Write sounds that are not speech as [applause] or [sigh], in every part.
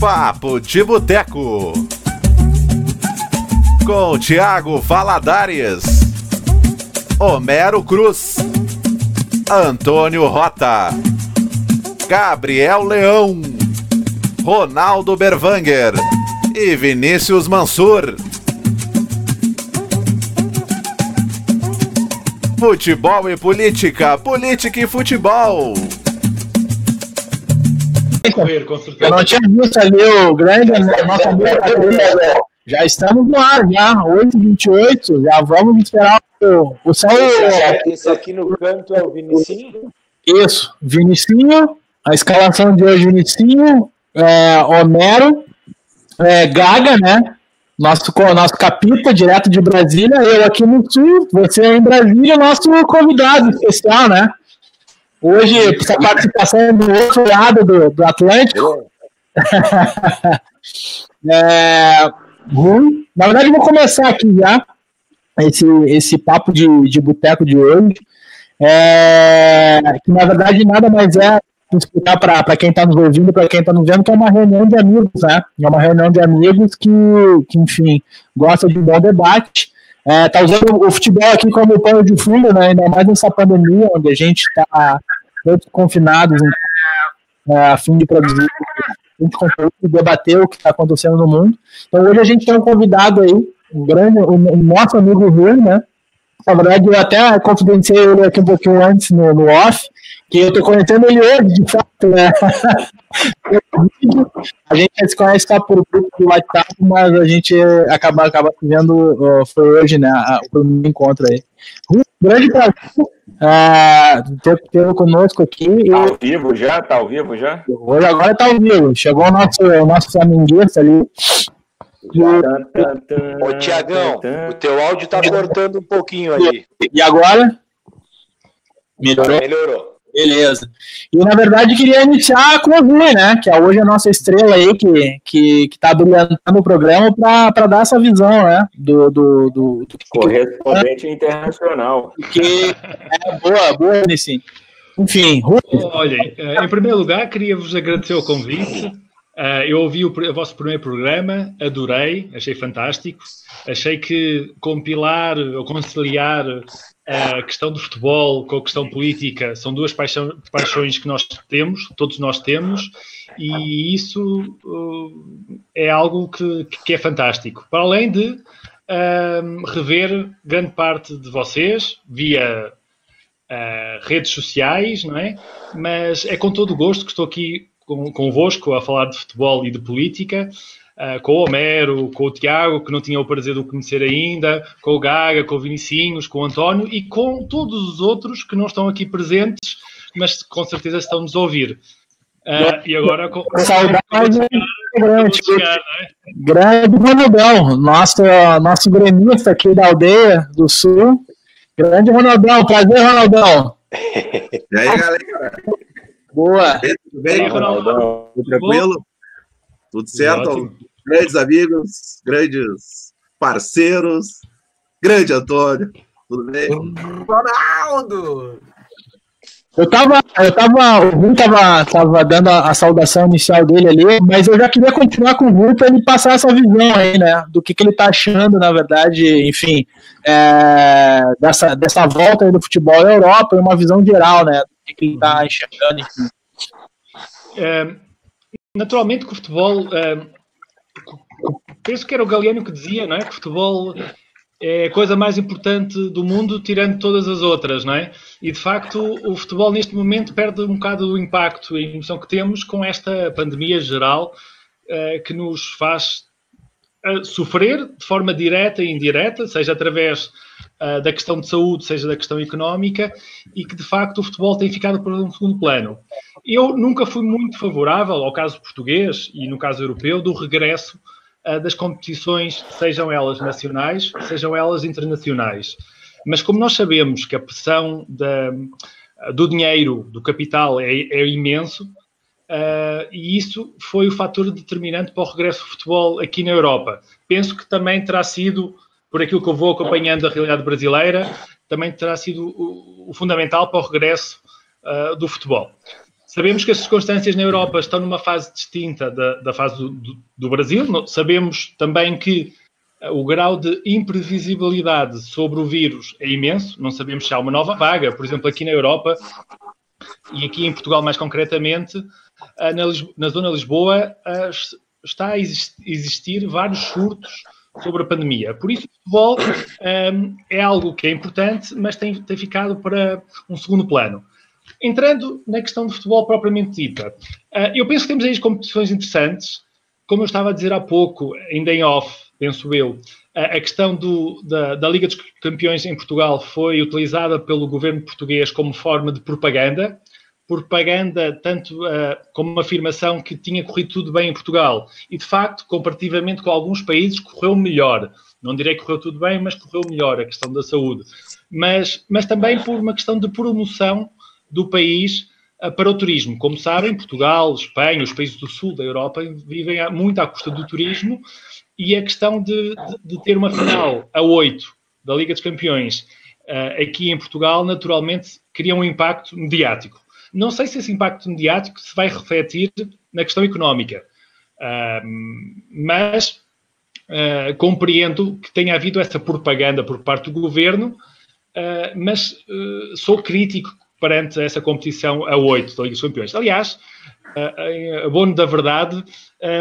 Papo de Boteco. Com Tiago Valadares, Homero Cruz, Antônio Rota, Gabriel Leão, Ronaldo Berwanger e Vinícius Mansur. Futebol e política, política e futebol. Correr, com certeza. Eu não tinha visto ali o grande, né, nosso amigo Já estamos no ar, já, 8h28, já vamos esperar o, o céu. Esse aqui no canto é o Vinicinho? Isso, Vinicinho, a escalação de hoje, Vinicinho, é, Homero, é, Gaga, né? Nosso, nosso capita, direto de Brasília, eu aqui no Sul, você em Brasília, nosso convidado especial, né? Hoje, essa participação do outro lado do, do Atlântico. [laughs] é, na verdade, vou começar aqui já esse, esse papo de, de boteco de hoje. É, que na verdade nada mais é explicar para quem está nos ouvindo, para quem está nos vendo, que é uma reunião de amigos, né? É uma reunião de amigos que, que enfim, gosta de um bom debate. É, tá usando o futebol aqui como pano de fundo, né? Ainda mais nessa pandemia, onde a gente está confinados, então, é, a fim de produzir de conteúdo e debater o que está acontecendo no mundo. Então hoje a gente tem um convidado aí, um grande, um, um nosso amigo Rui, né? Na verdade, eu até confidenciei ele aqui um pouquinho antes no, no off, que eu tô conhecendo ele hoje, de fato, né? [laughs] a gente se conhece só por grupo do WhatsApp, mas a gente acaba, acaba vendo, foi hoje, né, o primeiro encontro aí. Um grande prazer uh, ter, ter conosco aqui. Tá ao vivo já? Tá ao vivo já? Hoje agora tá ao vivo. Chegou o nosso, o nosso flamenguista ali. Ô, Tiagão, o teu áudio tá cortando um pouquinho aí. E agora? Melhorou? Melhorou. Beleza. E na verdade queria iniciar com o Rui, né? Que é hoje a nossa estrela aí, que, que, que tá brilhando o programa para dar essa visão, né? Do, do, do, do Correspondente é. internacional. Que é boa, boa, Nissim. Enfim, Rui. Olha, em primeiro lugar, queria vos agradecer o convite. Uh, eu ouvi o, o, vosso primeiro programa, adorei, achei fantástico. Achei que compilar ou conciliar a questão do futebol com a questão política são duas paixão, paixões que nós temos, todos nós temos, e isso uh, é algo que, que, é fantástico. Para além de uh, rever grande parte de vocês via uh, redes sociais, não é? Mas é com todo o gosto que estou aqui convosco a falar de futebol e de política. Uh, com o Homero, com o Tiago, que não tinha o prazer de o conhecer ainda, com o Gaga, com o Vinicinhos, com o António e com todos os outros que não estão aqui presentes, mas com certeza estão-nos a ouvir. Uh, e agora com saudade grande, chegar, é? grande Ronaldão, nosso, nosso gremista aqui da aldeia do sul. Grande Ronaldão, prazer, Ronaldão. E aí, galera? Boa. Tudo bem, Ronaldão? Tudo tranquilo? Tudo certo? Grandes amigos, grandes parceiros. Grande Antônio. Tudo bem? Ronaldo! Eu tava, eu tava, o Rui tava, tava dando a, a, saudação inicial dele ali, mas eu já queria continuar com o Rui para ele passar essa visão aí, né, do que, que ele tá achando, na verdade, enfim, é, dessa, dessa volta aí do futebol à Europa, e uma visão geral, né, do que, que ele tá enxergando, enfim. É, naturalmente que o futebol, é, penso que era o Galeano que dizia, não é, que o futebol é a coisa mais importante do mundo, tirando todas as outras, não é? E de facto, o futebol neste momento perde um bocado do impacto e emoção que temos com esta pandemia geral uh, que nos faz uh, sofrer de forma direta e indireta, seja através uh, da questão de saúde, seja da questão económica, e que de facto o futebol tem ficado por um segundo plano. Eu nunca fui muito favorável ao caso português e no caso europeu do regresso das competições, sejam elas nacionais, sejam elas internacionais. Mas como nós sabemos que a pressão da, do dinheiro, do capital é, é imenso, uh, e isso foi o fator determinante para o regresso do futebol aqui na Europa. Penso que também terá sido, por aquilo que eu vou acompanhando a realidade brasileira, também terá sido o, o fundamental para o regresso uh, do futebol. Sabemos que as circunstâncias na Europa estão numa fase distinta da, da fase do, do, do Brasil. Sabemos também que o grau de imprevisibilidade sobre o vírus é imenso. Não sabemos se há uma nova vaga. Por exemplo, aqui na Europa e aqui em Portugal mais concretamente, na, na zona de Lisboa está a existir vários surtos sobre a pandemia. Por isso, o futebol é algo que é importante, mas tem, tem ficado para um segundo plano. Entrando na questão do futebol propriamente dita, uh, eu penso que temos aí competições interessantes. Como eu estava a dizer há pouco, ainda em off, penso eu, a questão do, da, da, Liga dos Campeões em Portugal foi utilizada pelo governo português como forma de propaganda propaganda, tanto uh, como uma afirmação que tinha corrido tudo bem em Portugal. E, de facto, comparativamente com alguns países, correu melhor. Não direi que correu tudo bem, mas correu melhor a questão da saúde. Mas, mas também por uma questão de promoção do país uh, para o turismo. Como sabem, Portugal, Espanha, os países do sul da Europa vivem muito à custa do turismo e a questão de, de, ter uma final a oito da Liga dos Campeões uh, aqui em Portugal, naturalmente, cria um impacto mediático. Não sei se esse impacto mediático se vai refletir na questão económica, uh, mas compreendo que tenha havido essa propaganda por parte do governo, mas ah, sou crítico perante essa competição a oito da Liga dos Campeões. Aliás, uh, abono da verdade,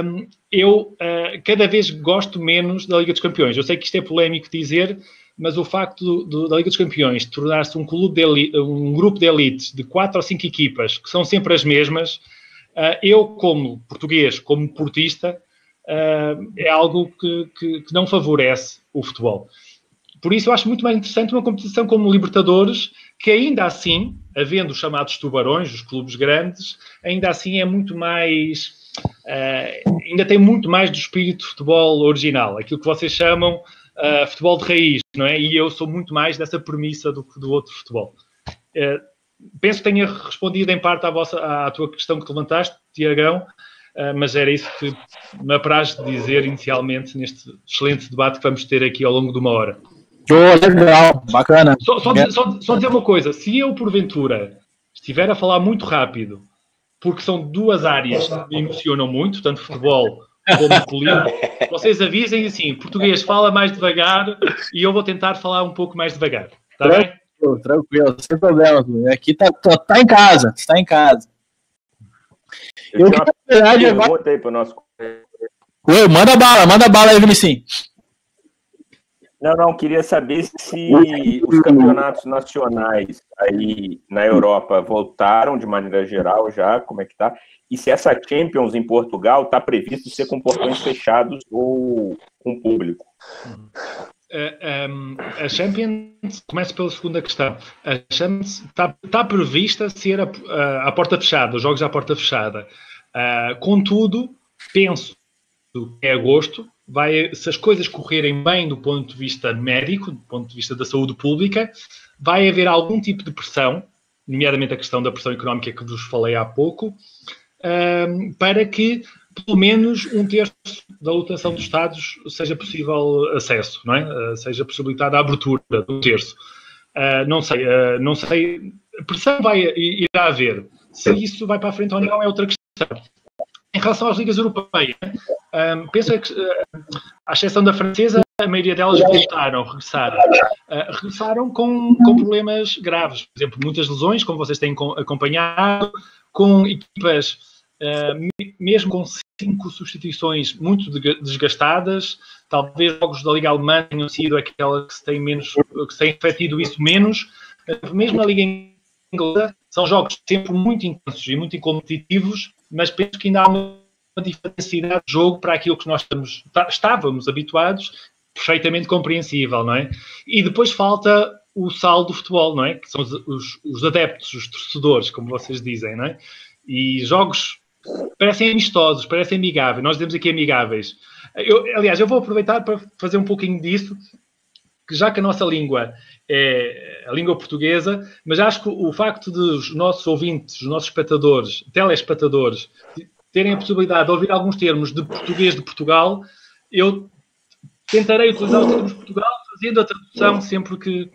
um, eu cada vez gosto menos da Liga dos Campeões. Eu sei que isto é polémico dizer, mas o facto do, do, da Liga dos Campeões tornar-se um um grupo de elites de quatro ou cinco equipas que são sempre as mesmas, uh, eu como português, como portista, é algo que, que, que, não favorece o futebol. Por isso eu acho muito mais interessante uma competição como Libertadores, que ainda assim, havendo os chamados tubarões, os clubes grandes, ainda assim é muito mais Uh, ainda tem muito mais do espírito de futebol original, aquilo que vocês chamam uh, futebol de raiz, não é? E eu sou muito mais dessa premissa do que do outro futebol. Uh, penso que tenha respondido em parte à, vossa, à tua questão que levantaste, Tiagão, mas era isso que me apraz dizer inicialmente neste excelente debate que vamos ter aqui ao longo de uma hora. Oh, legal, bacana. Só, só, só, só dizer uma coisa: se eu, porventura, estiver a falar muito rápido, porque são duas áreas que me emocionam muito, tanto futebol como político, [laughs] vocês avisem assim, português fala mais devagar e eu vou tentar falar um pouco mais devagar. Está bem? Tranquilo, sem problema. Aqui tá, tá, tá, em casa, está em casa. Eu, eu que, na verdade, agora... aí para o nosso. Oi, manda bala, manda bala aí, Vinicius. Não, não, queria saber se os campeonatos nacionais aí na Europa voltaram de maneira geral já, como é que tá? E se essa Champions em Portugal está previsto ser com portões fechados ou com público? Um, a Champions, começa pela segunda questão. A Champions está tá prevista ser a, a, a, porta fechada, os jogos à porta fechada. Uh, contudo, penso que é agosto, vai, se as coisas correrem bem do ponto de vista médico, do ponto de vista da saúde pública, vai haver algum tipo de pressão, nomeadamente a questão da pressão económica que vos falei há pouco, um, para que pelo menos um terço da lotação dos Estados seja possível acesso, não é? Uh, seja possibilitada a abertura do terço. Uh, não sei, uh, não sei, pressão vai, irá haver. Se isso vai para a frente ou não é outra questão. Em relação às ligas europeias, um, penso que, à exceção da francesa, a maioria delas voltaram, regressaram. Uh, regressaram com, com problemas graves. Por exemplo, muitas lesões, como vocês têm acompanhado, com equipas uh, mesmo com cinco substituições muito desgastadas, talvez jogos da Liga Alemã tenham sido aquela que se tem menos, que se tem refletido isso menos, uh, mesmo na Liga Inglesa, são jogos sempre muito intensos e muito competitivos, mas penso que ainda há uma diferencialidade de jogo para aquilo que nós estamos, tá, estávamos habituados, perfeitamente compreensível, não é? E depois falta o sal do futebol, não é? Que são os, os, os adeptos, os torcedores, como vocês dizem, não é? E jogos parecem amistosos, parecem amigáveis. Nós dizemos aqui amigáveis. Eu, aliás, eu vou aproveitar para fazer um pouquinho disso, que já que a nossa língua é a língua portuguesa, mas acho que o facto de os nossos ouvintes, os nossos espectadores, telespectadores, terem a possibilidade de ouvir alguns termos de português de Portugal, eu tentarei utilizar os termos de Portugal fazendo a tradução sempre que,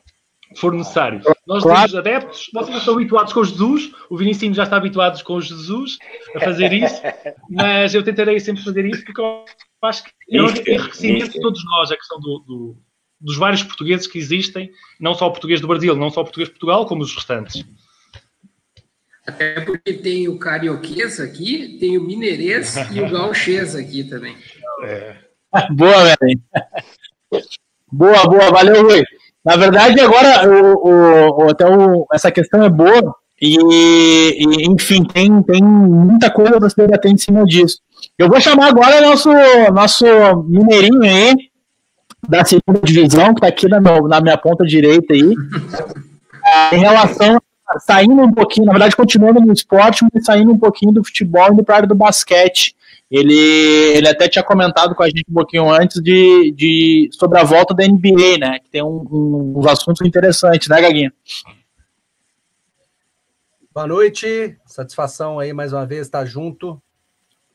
for necessário. Nós claro. temos adeptos, vocês estão habituados com Jesus, o Vinicius já está habituado com Jesus a fazer isso, mas eu tentarei sempre fazer isso porque eu acho que é um enriquecimento de todos nós, a questão do, do, dos vários portugueses que existem, não só o português do Brasil, não só o português de Portugal, como os restantes. Até porque tem o carioquês aqui, tem o mineirês e o gauchês aqui também. É. [laughs] Boa, velho. Boa, boa, valeu, Rui. Na verdade, agora, o, o, até o, essa questão é boa, e, e, enfim, tem, tem muita coisa para se debater em cima disso. Eu vou chamar agora nosso, nosso mineirinho aí, da segunda divisão, que está aqui na, meu, na minha ponta direita aí, em relação saindo um pouquinho, na verdade, continuando no esporte, mas saindo um pouquinho do futebol e do área do basquete. Ele, ele até tinha comentado com a gente um pouquinho antes de, de sobre a volta da NBA, né? Que tem um, um, uns assuntos interessantes, né, Gaguinha? Boa noite, satisfação aí mais uma vez estar junto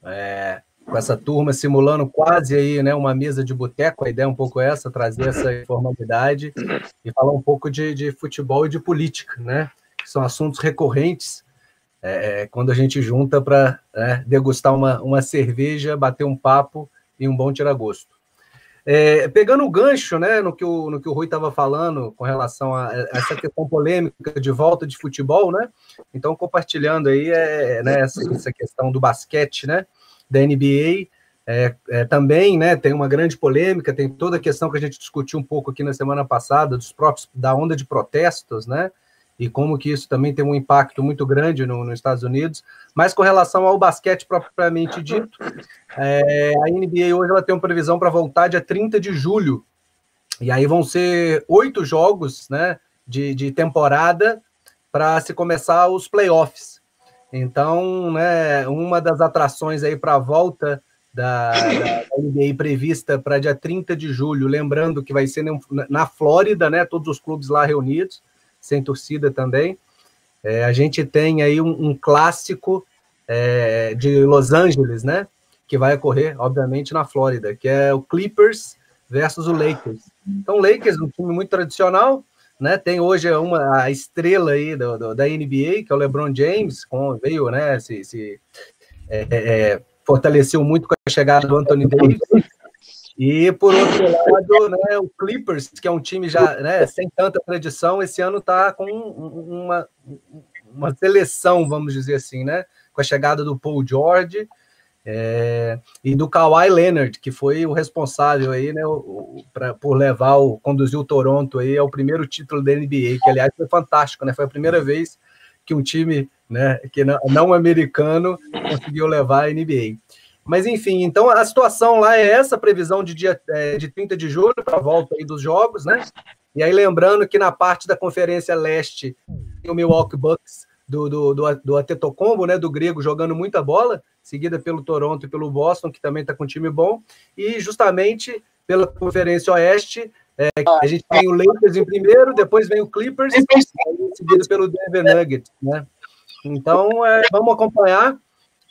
é, com essa turma, simulando quase aí, né, uma mesa de boteco. A ideia é um pouco essa, trazer essa informalidade [clears throat] e falar um pouco de, de futebol e de política, né? Que são assuntos recorrentes é, é, quando a gente junta para né, degustar uma, uma cerveja, bater um papo e um bom tiragosto. É, pegando o gancho né, no, que o, no que o Rui estava falando com relação a, essa questão polêmica de volta de futebol, né? Então, compartilhando aí é, né, essa, essa questão do basquete, né? Da NBA. É, é, também né, tem uma grande polêmica, tem toda a questão que a gente discutiu um pouco aqui na semana passada, dos próprios da onda de protestos, né? e como que isso também tem um impacto muito grande no, nos Estados Unidos. Mas com relação ao basquete propriamente dito, é, a NBA hoje ela tem uma previsão para voltar dia 30 de julho. E aí vão ser oito jogos né, de, de temporada para se começar os playoffs. Então, né, uma das atrações aí para a volta da, da, NBA prevista para dia 30 de julho, lembrando que vai ser na Flórida, né, todos os clubes lá reunidos sem torcida também. É, a gente tem aí um, um clássico é, de Los Angeles, né? Que vai ocorrer, obviamente, na Flórida, que é o Clippers versus o Lakers. Então, o Lakers, um time muito tradicional, né? Tem hoje uma a estrela aí do, do, da NBA, que é o LeBron James, com, veio, né? Se, se é, é, é fortaleceu muito com a chegada do Anthony Davis. E por outro lado, né, o Clippers, que é um time já né, sem tanta tradição, esse ano está com uma, uma seleção, vamos dizer assim, né? Com a chegada do Paul George é, e do Kawhi Leonard, que foi o responsável aí, né, o, pra, por levar o conduzir o Toronto aí ao primeiro título da NBA, que aliás foi fantástico, né? Foi a primeira vez que um time, né, que não, não americano conseguiu levar a NBA. Mas enfim, então a situação lá é essa, previsão de dia é, de 30 de julho para a volta aí dos jogos, né? E aí lembrando que na parte da Conferência Leste o Milwaukee Bucks do, do, do, do né, do grego, jogando muita bola, seguida pelo Toronto e pelo Boston, que também está com um time bom, e justamente pela Conferência Oeste, é, a gente tem o Lakers em primeiro, depois vem o Clippers, seguido pelo Denver Nuggets, né? Então, é, vamos acompanhar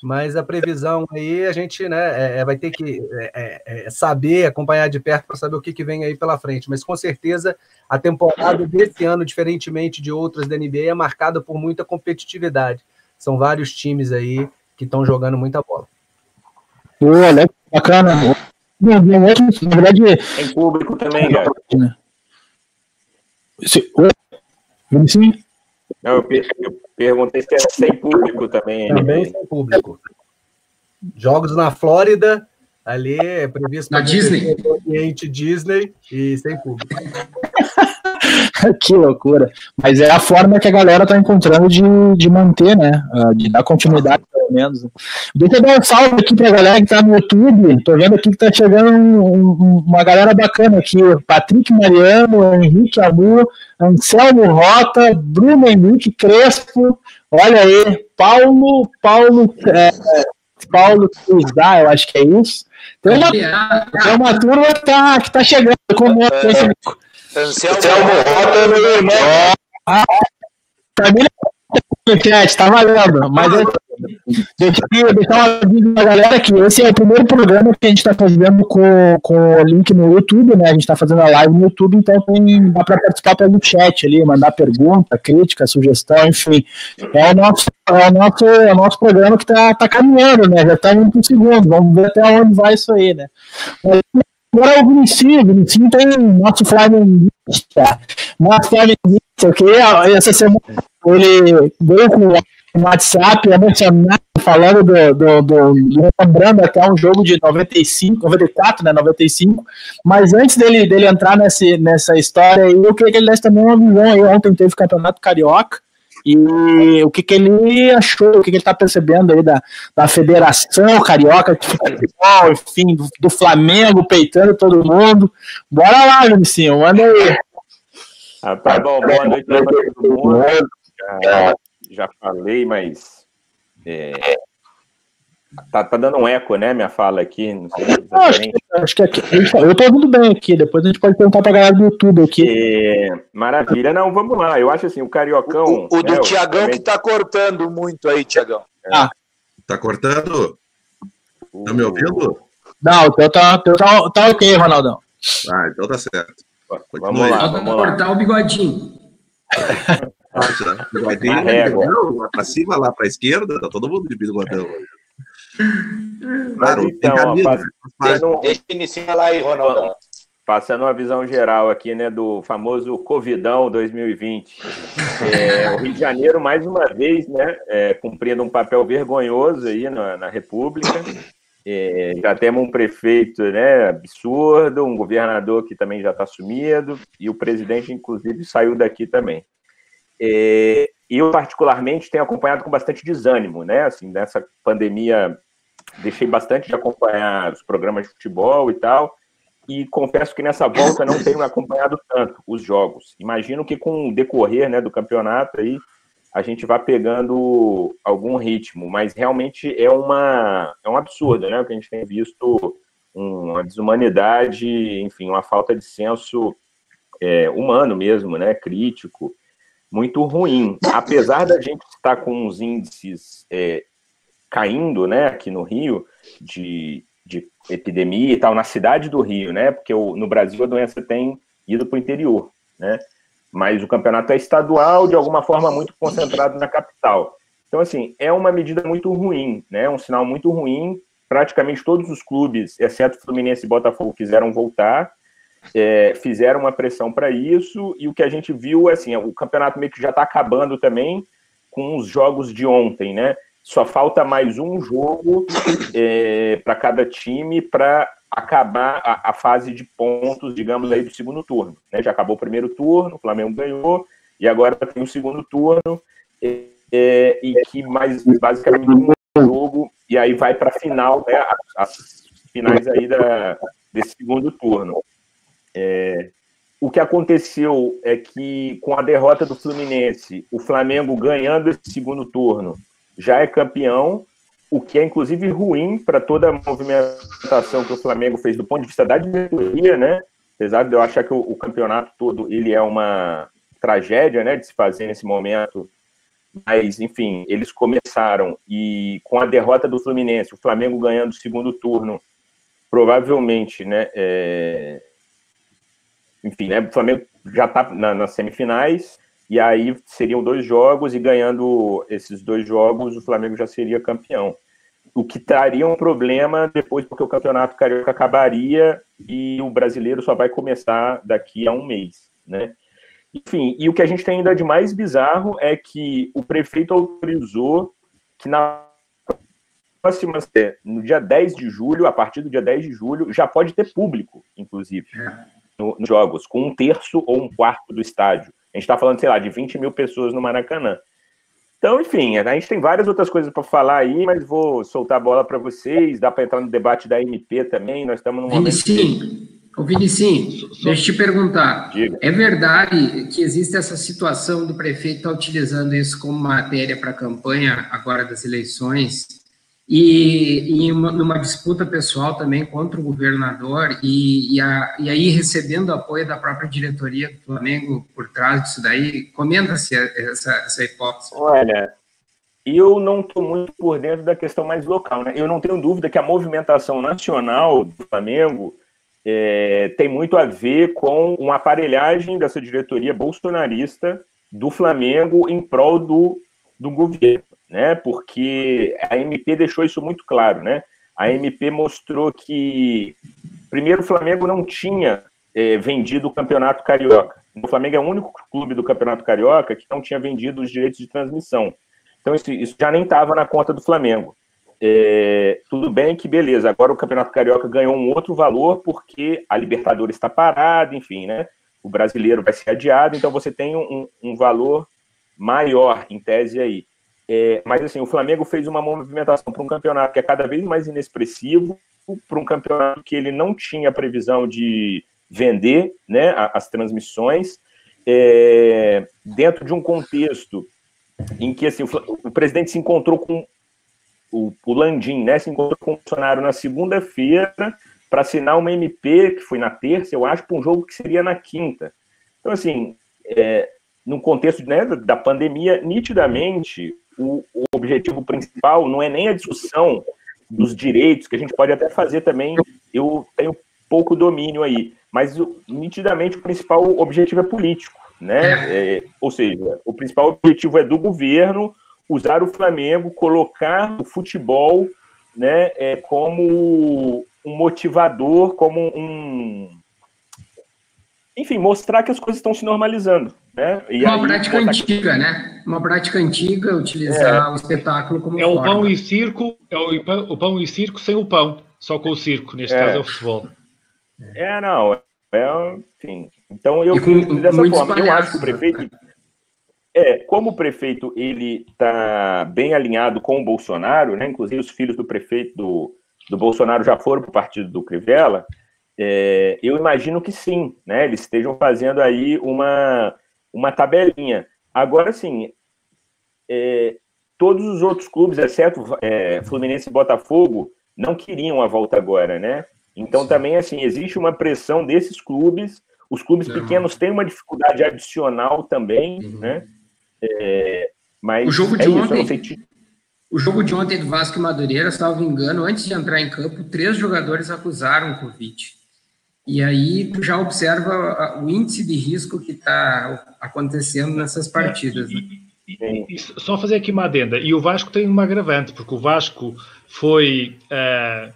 mas a previsão aí a gente né, é, é vai ter que é, é, é saber, acompanhar de perto para saber o que, que vem aí pela frente. Mas com certeza a temporada desse ano, diferentemente de outras da NBA, é marcada por muita competitividade. São vários times aí que estão jogando muita bola. Olha, bacana. Na verdade. Tem público também, cara. Sim. Não, eu, eu perguntei se é sem público também. Também sem público. Jogos na Flórida, ali é previsto na Disney. Ambiente Disney e sem público. [laughs] que loucura. Mas é a forma que a galera tá encontrando de, de manter, né? Ah, de dar continuidade, pelo menos. Deixa eu dar um salve aqui pra galera que tá no YouTube. Tô vendo aqui que tá chegando um, um, uma galera bacana aqui. Patrick Mariano, Henrique Amor, Anselmo Rota, Bruno Henrique Crespo. Olha aí, Paulo, Paulo, é, Paulo Cruzá, eu acho que é isso. Tem uma, tem uma turma que tá, que tá chegando. Como é, Anselmo Rota, meu irmão. Ah, família no chat, tá valendo. Mas eu, Eu deixar uma aviso pra galera que esse é o primeiro programa que a gente está fazendo com, com o link no YouTube, né? A gente está fazendo a live no YouTube, então tem, dá para participar pelo chat ali, mandar pergunta, crítica, sugestão, enfim. É o nosso, é o nosso, é o nosso programa que está tá caminhando, né? Já está indo pro segundo, vamos ver até onde vai isso aí, né? Agora o Vinicinho, o Vinicinho tem nosso flamenguista, nosso flamenguista, que essa semana ele veio com no WhatsApp emocionado, falando do, do, do, lembrando até um jogo de 95, 94, né, 95, mas antes dele, dele entrar nesse, nessa história aí, eu queria que ele desse também uma visão aí, ontem teve o Campeonato Carioca, e o que, que ele achou, o que, que ele está percebendo aí da, da Federação Carioca de Futebol, enfim, do, do Flamengo peitando todo mundo. Bora lá, Vinicinho, manda aí. Ah, tá bom, boa noite para todo mundo. Já, já falei, mas é, tá, tá dando um eco, né, minha fala aqui. Não sei acho, que, acho que aqui, eu tô ouvindo bem aqui, depois a gente pode perguntar pra galera do YouTube aqui. É, maravilha, não, vamos lá. Eu acho assim, o Cariocão. O, o do né, Tiagão também... que tá cortando muito aí, Tiagão. É. Ah. Tá cortando? Tá me ouvindo? Não, o teu tá, teu tá, tá ok, Ronaldão. Ah, então tá certo. Vamos lá, vamos lá. cortar o bigodinho. [laughs] Bigodinho, lá pra cima, lá pra esquerda, tá todo mundo de bigodão. Claro, então, camisa, não... Deixa iniciar lá aí, Ronaldo. Passando uma visão geral aqui, né, do famoso Covidão 2020. É, o Rio de Janeiro, mais uma vez, né, é, cumprindo um papel vergonhoso aí na, na República. É, já temos um prefeito né, absurdo, um governador que também já está sumido, e o presidente, inclusive, saiu daqui também. É, eu, particularmente, tenho acompanhado com bastante desânimo, né? Assim, nessa pandemia, deixei bastante de acompanhar os programas de futebol e tal, e confesso que nessa volta não tenho acompanhado tanto os jogos. Imagino que com o decorrer né, do campeonato aí, a gente vai pegando algum ritmo, mas realmente é, uma, é um absurdo, né? O que a gente tem visto, uma desumanidade, enfim, uma falta de senso é, humano mesmo, né? Crítico muito ruim. Apesar da gente estar com os índices é, caindo, né, aqui no Rio, de, de epidemia e tal, na cidade do Rio, né, porque o, no Brasil a doença tem ido para o interior, né, mas o campeonato é estadual, de alguma forma muito concentrado na capital. Então, assim, é uma medida muito ruim, né, um sinal muito ruim. Praticamente todos os clubes, exceto Fluminense e Botafogo, quiseram voltar, é, fizeram uma pressão para isso, e o que a gente viu, é assim, o campeonato meio que já está acabando também com os jogos de ontem, né? Só falta mais um jogo é, para cada time para acabar a, a, fase de pontos, digamos aí, do segundo turno. Né? Já acabou o primeiro turno, o Flamengo ganhou, e agora tem o segundo turno, é, é e que mais basicamente um jogo, e aí vai para a final, né? As, as finais aí da, desse segundo turno. É, o que aconteceu é que, com a derrota do Fluminense, o Flamengo ganhando esse segundo turno já é campeão, o que é inclusive ruim para toda a movimentação que o Flamengo fez do ponto de vista da diretoria, né? Apesar de eu achar que o, o, campeonato todo ele é uma tragédia, né, de se fazer nesse momento. Mas, enfim, eles começaram e com a derrota do Fluminense, o Flamengo ganhando o segundo turno, provavelmente, né, é, enfim, né, o Flamengo já está na, nas semifinais, e aí seriam dois jogos, e ganhando esses dois jogos, o Flamengo já seria campeão. O que traria um problema depois, porque o campeonato carioca acabaria e o brasileiro só vai começar daqui a um mês, né? Enfim, e o que a gente tem ainda de mais bizarro é que o prefeito autorizou que na próxima, no dia 10 de julho, a partir do dia 10 de julho, já pode ter público, inclusive. É no, nos jogos, com um terço ou um quarto do estádio. A gente está falando, sei lá, de 20 mil pessoas no Maracanã. Então, enfim, a gente tem várias outras coisas para falar aí, mas vou soltar a bola para vocês. Dá para entrar no debate da MP também. Nós estamos num momento. Vinicinho, Ô Vinicinho, deixa eu te perguntar. Diga. É verdade que existe essa situação do prefeito estar tá utilizando isso como matéria para a campanha agora das eleições e, e uma, numa disputa pessoal também contra o governador e, e, a, e, aí recebendo apoio da própria diretoria do Flamengo por trás disso daí, comenta-se essa, essa hipótese. Olha, eu não estou muito por dentro da questão mais local. Né? Eu não tenho dúvida que a movimentação nacional do Flamengo é, tem muito a ver com uma aparelhagem dessa diretoria bolsonarista do Flamengo em prol do, do governo, né? Porque a MP deixou isso muito claro, né? A MP mostrou que primeiro o Flamengo não tinha é, vendido o Campeonato Carioca. O Flamengo é o único clube do Campeonato Carioca que não tinha vendido os direitos de transmissão. Então isso, isso já nem estava na conta do Flamengo. É, tudo bem que beleza, agora o Campeonato Carioca ganhou um outro valor porque a Libertadores está parada, enfim, né? O brasileiro vai ser adiado, então você tem um, um valor maior em tese aí. É, mas assim, o Flamengo fez uma movimentação para um campeonato que é cada vez mais inexpressivo, para um campeonato que ele não tinha previsão de vender né, as transmissões, é, dentro de um contexto em que assim, o, o presidente se encontrou com o, o Landim, né, se encontrou com o Bolsonaro na segunda-feira para assinar uma MP, que foi na terça, eu acho, para um jogo que seria na quinta. Então, assim, é, no contexto né, da pandemia, nitidamente, o, o, objetivo principal não é nem a discussão dos direitos, que a gente pode até fazer também, eu tenho pouco domínio aí, mas nitidamente o principal objetivo é político, né? É, ou seja, o principal objetivo é do governo usar o Flamengo, colocar o futebol né, é, como um motivador, como um. Enfim, mostrar que as coisas estão se normalizando. Né? E Uma aí, prática antiga, né? Uma prática antiga, utilizar é. o espetáculo como. É forma. o pão e circo, é o pão, o pão e circo sem o pão, só com o circo, neste é. caso é o futebol. É, não. É, enfim. Então eu com, dessa forma. Eu acho que o prefeito. É, como o prefeito ele está bem alinhado com o Bolsonaro, né? Inclusive os filhos do prefeito do, do Bolsonaro já foram para o partido do Crivella. É, eu imagino que sim, né? Eles estejam fazendo aí uma, uma tabelinha. Agora, sim, é, todos os outros clubes, exceto é, Fluminense e Botafogo, não queriam a volta agora, né? Então, sim. também, assim, existe uma pressão desses clubes. Os clubes pequenos têm uma dificuldade adicional também, uhum. né? É, mas o jogo de é ontem, isso, o jogo de ontem do Vasco e Madureira, salvo engano, antes de entrar em campo, três jogadores acusaram o Covid. E aí tu já observa o índice de risco que está acontecendo nessas partidas. Né? E, e, só fazer aqui uma adenda. E o Vasco tem uma agravante, porque o Vasco foi uh,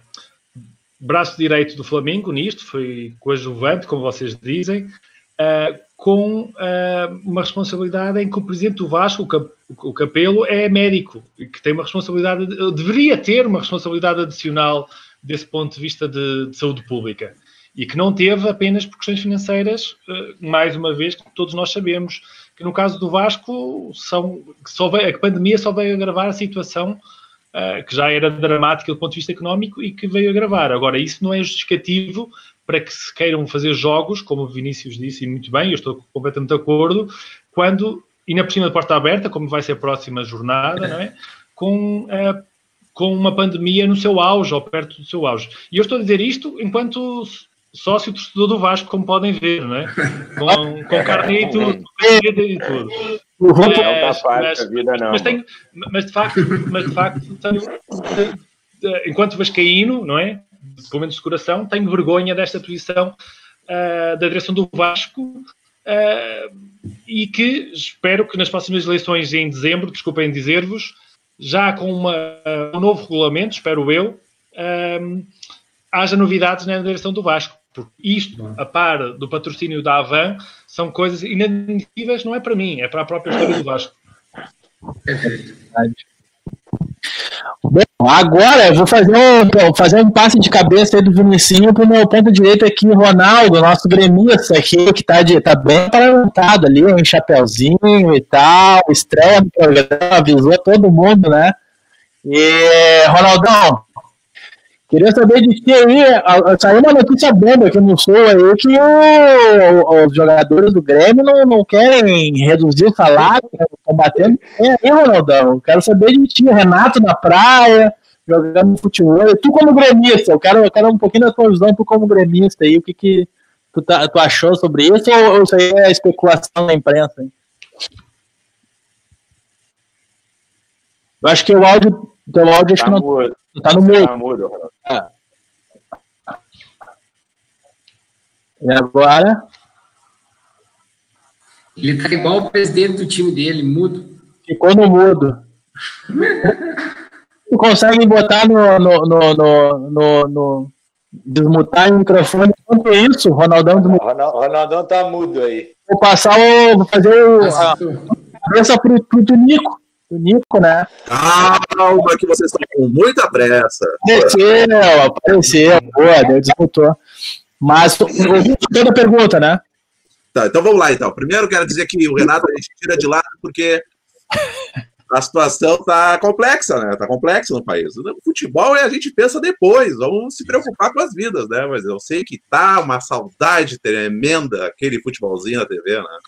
braço direito do Flamengo nisto, foi coadjuvante, como vocês dizem. Uh, com uh, uma responsabilidade em que o presidente do Vasco, o Capelo, é médico e que tem uma responsabilidade, deveria ter uma responsabilidade adicional desse ponto de vista de, de saúde pública e que não teve apenas por questões financeiras, uh, mais uma vez, que todos nós sabemos que no caso do Vasco são, só veio, a pandemia só veio agravar a situação uh, que já era dramática do ponto de vista económico e que veio agravar. Agora, isso não é justificativo para que se queiram fazer jogos, como o Vinícius disse, e muito bem, eu estou completamente de acordo, quando, e na de porta aberta, como vai ser a próxima jornada, não é? Com, uh, com uma pandemia no seu auge, ou perto do seu auge. E eu estou a dizer isto enquanto sócio torcedor do Vasco, como podem ver, não é? [laughs] Com, com carne e tudo, e tudo. Mas, mas, mas, tenho, mas de facto, mas de facto tenho, enquanto vascaíno, não é? pelo menos de coração, tenho vergonha desta posição uh, da direção do Vasco uh, e que espero que nas próximas eleições em dezembro, desculpem dizer-vos, já com uma, uh, um novo regulamento, espero eu, haja novidades na direção do Vasco. Porque isto, a par do patrocínio da Avan, são coisas inadmissíveis, não é para mim, é para a própria história do Vasco. Perfeito. Bom, agora eu vou fazer um, fazer um passe de cabeça aí do Vinicinho pro meu ponto direito aqui, Ronaldo, nosso gremista aqui, que tá, de, tá bem aparentado ali, um chapeuzinho e tal, estreia no programa, avisou todo mundo, né? E, Ronaldão, Queria saber de ti aí, saiu uma notícia bomba aqui no Sul aí que o, os jogadores do Grêmio não, não querem reduzir o salário, estão batendo. É aí, Ronaldão, quero saber de ti, Renato na praia, jogando futebol. E tu como gremista, eu quero, eu quero um pouquinho da tua visão, tu como gremista aí, o que, que tu, tá, tu achou sobre isso ou, ou isso aí é especulação da imprensa? Hein? Eu acho que o áudio, teu áudio acho Tá que não mudo. tá no meio. Tá mudo. E agora Ele tá igual o presidente do time dele, mudo. ficou no mudo. [laughs] Tu consegue botar no, no, no, no, no, no- desmutar o microfone? Enquanto isso, Ronaldão. Ronal- Ronaldão tá mudo aí. Vou passar o. Vou fazer o, a Acertou. cabeça pro, pro Tunico. Tunico, né? Calma, que vocês estão com muita pressa. Apareceu, apareceu. Boa, deu disputou. Mas toda a pergunta, né? Tá, então vamos lá, então. Primeiro, quero dizer que o Renato a gente tira de lado porque a situação tá complexa, né? Tá complexa no país. O futebol é a gente pensa depois, vamos se preocupar com as vidas, né? Mas eu sei que tá uma saudade tremenda aquele futebolzinho na TV, né?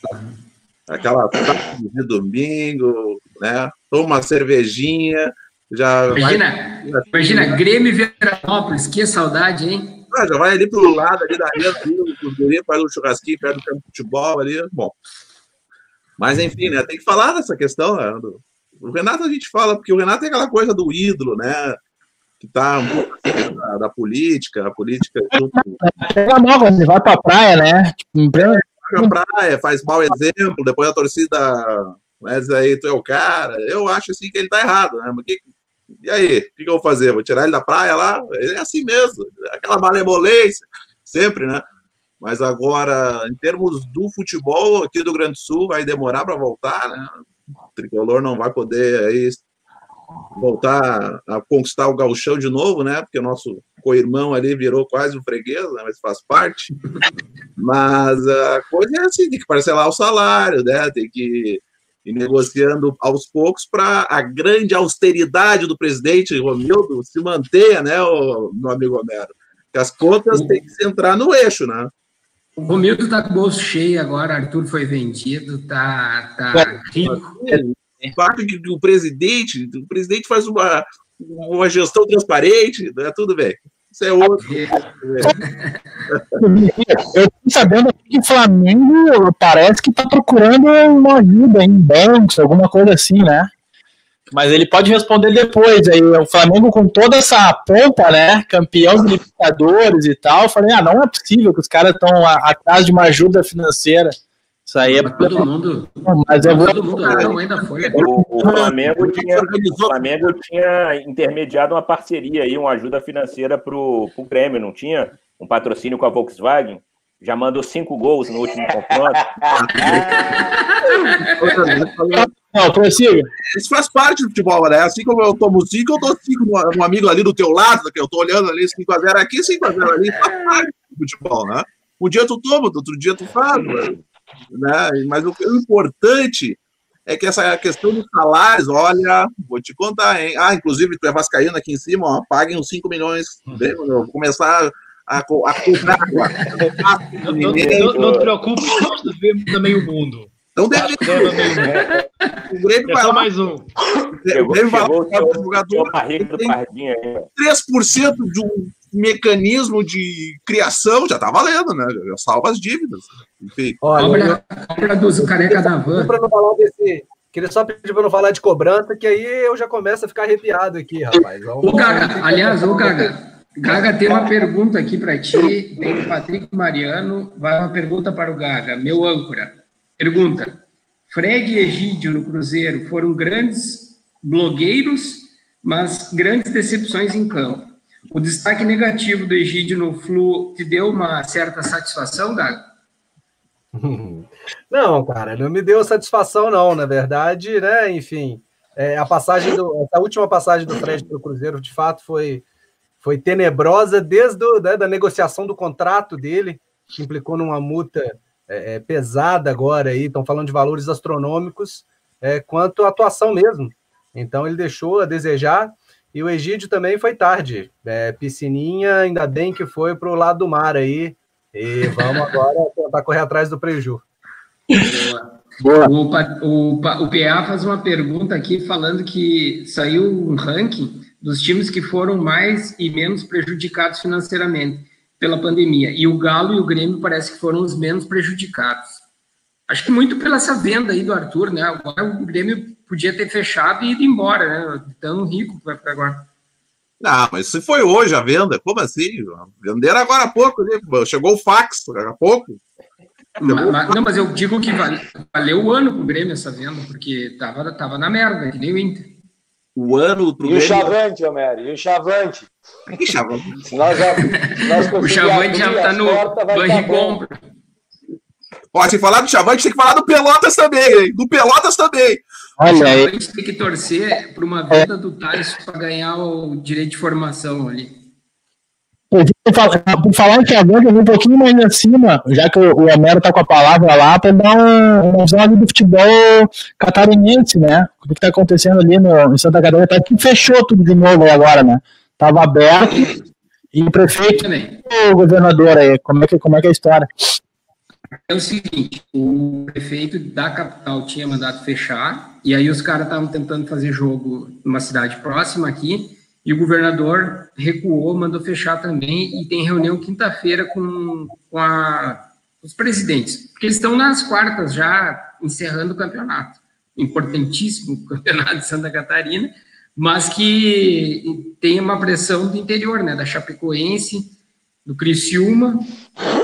Aquela tarde de domingo, né? Toma uma cervejinha, já vai, Imagina, imagina, Grêmio e Veranópolis, que saudade, hein? ah, já vai ali pro lado ali da rede, ali, faz um churrasquinho perto do campo de futebol ali, bom. Mas enfim, né? Tem que falar dessa questão, né? do- O Renato a gente fala, porque o Renato é aquela coisa do ídolo, né? Que tá da, da política, a política junto Pega mal ele vai pra praia, né? Tipo, em pleno- com a praia, faz mau exemplo, depois a torcida. Mas aí tu é o cara. Eu acho assim que ele tá errado, né? Mas que- e aí, o que, que eu vou fazer? Vou tirar ele da praia lá? Ele é assim mesmo, aquela malemolência, sempre, né? Mas agora, em termos do futebol aqui do Grande Sul, vai demorar para voltar, né? O tricolor não vai poder aí voltar a conquistar o gauchão de novo, né? Porque o nosso co-irmão ali virou quase um freguês, né? mas faz parte. Mas a coisa é assim, tem que parcelar o salário, né? Tem que ir negociando aos poucos para a grande austeridade do presidente Romildo se mantenha, né, o, meu amigo Homero? Que as contas têm que se entrar no eixo, né? O Romildo tá com o bolso cheio agora, Arthur foi vendido, tá, tá rico. O fato de que o presidente, o presidente faz uma, uma gestão transparente, né? tudo bem. Isso é outro. Eu tô sabendo aqui que o Flamengo parece que tá procurando uma ajuda em bancos, alguma coisa assim, né? Mas ele pode responder depois. Aí o Flamengo com toda essa pompa, né? Campeão de Libertadores e tal. Eu falei, ah, não é possível que os caras estão atrás de uma ajuda financeira. Isso aí é. Mas todo mundo, Mas eu vou. todo mundo não, ainda foi. O, o Flamengo tinha, o Flamengo tinha intermediado uma parceria aí, uma ajuda financeira para o Grêmio, não tinha? Um patrocínio com a Volkswagen. Já mandou cinco gols no último confronto. Não, prossiga. Isso faz parte do futebol, né? Assim como eu tomo 5, eu dou 5 no, amigo ali do teu lado, que eu tô olhando ali 5x0 aqui, 5x0 ali, faz parte do futebol, né? Um dia tu toma, outro dia tu faz, né? Mas o, o importante é que essa questão dos salários, olha, vou te contar, hein? Ah, inclusive, tu é vascaíno aqui em cima, ó, paguem os 5 milhões, eu vou começar a, a cobrar. Não, [laughs] não, não, não te preocupes, nós devemos também o mundo. Então, deve, Deve meio mundo. o Grêmio É vai só lá, mais um. o Grêmio vai lá, o o jogador, tem Pardinho aí. 3% de um mecanismo de criação, já tá valendo, né? Já salva as dívidas. Enfim. Olha, Obra, dos careca da van. para não falar desse. Queria só pedir para não falar de cobrança, que aí eu já começo a ficar arrepiado aqui, rapaz. Vamos- Ô, Gaga, aliás, ô, Gaga, Gaga, tem uma pergunta aqui para ti, tem do Patrick Mariano, vai uma pergunta para o Gaga, meu âncora. Pergunta, Fred e Egídio no Cruzeiro foram grandes blogueiros, mas grandes decepções em campo. O destaque negativo do Egídio no Flu te deu uma certa satisfação, Gaga? [laughs] Não, cara, não me deu satisfação, não. Na verdade, né? Enfim, é, a passagem do, essa última passagem do Fred para o Cruzeiro, de fato, foi, foi tenebrosa desde do, né, da negociação do contrato dele, que implicou numa multa é, é, pesada agora aí. Estão falando de valores astronômicos, é, quanto à atuação mesmo. Então ele deixou a desejar. E o Egídio também foi tarde. É, piscininha, ainda bem que foi para o lado do mar aí. E vamos agora tentar correr atrás do preju. Boa. O, o, o PA faz uma pergunta aqui falando que saiu um ranking dos times que foram mais e menos prejudicados financeiramente pela pandemia. E o Galo e o Grêmio parece que foram os menos prejudicados. Acho que muito pela essa venda aí do Arthur, né? Agora o Grêmio podia ter fechado e ido embora, né? Tão rico que vai ficar agora. Não, mas se foi hoje a venda, como assim? Venderam agora há pouco, né? chegou o fax agora há pouco. Mas, mas, não, mas eu digo que vale, valeu o ano pro Grêmio essa venda, porque tava, tava na merda, que nem o Inter. O ano pro e Grêmio. o Chavante, Homero, e o Chavante. [laughs] Que Chavante? Se nós, já, se nós O Chavante já tá no banho de compra. Ó, se falar do Chavante, tem que falar do Pelotas também, hein? Do Pelotas também. O Olha aí. Chavante tem que torcer para uma venda do Tyson para ganhar o direito de formação ali. Por falar- em Chavante, eu um pouquinho mais acima, já que o o Homero tá com a palavra lá, para dar um, uma visão do futebol catarinense, né? O que tá acontecendo ali no, em Santa Catarina? Tá que fechou tudo de novo aí agora, né? Tava aberto e o prefeito e o governador aí, como é que, como é, que é a história? É o seguinte, o prefeito da capital tinha mandado fechar, e aí os caras estavam tentando fazer jogo numa cidade próxima aqui, e o governador recuou, mandou fechar também, e tem reunião quinta-feira com, com a- os presidentes, porque eles estão nas quartas já encerrando o campeonato, importantíssimo [laughs] campeonato de Santa Catarina, mas que tem uma pressão do interior, né, da Chapecoense, do Criciúma,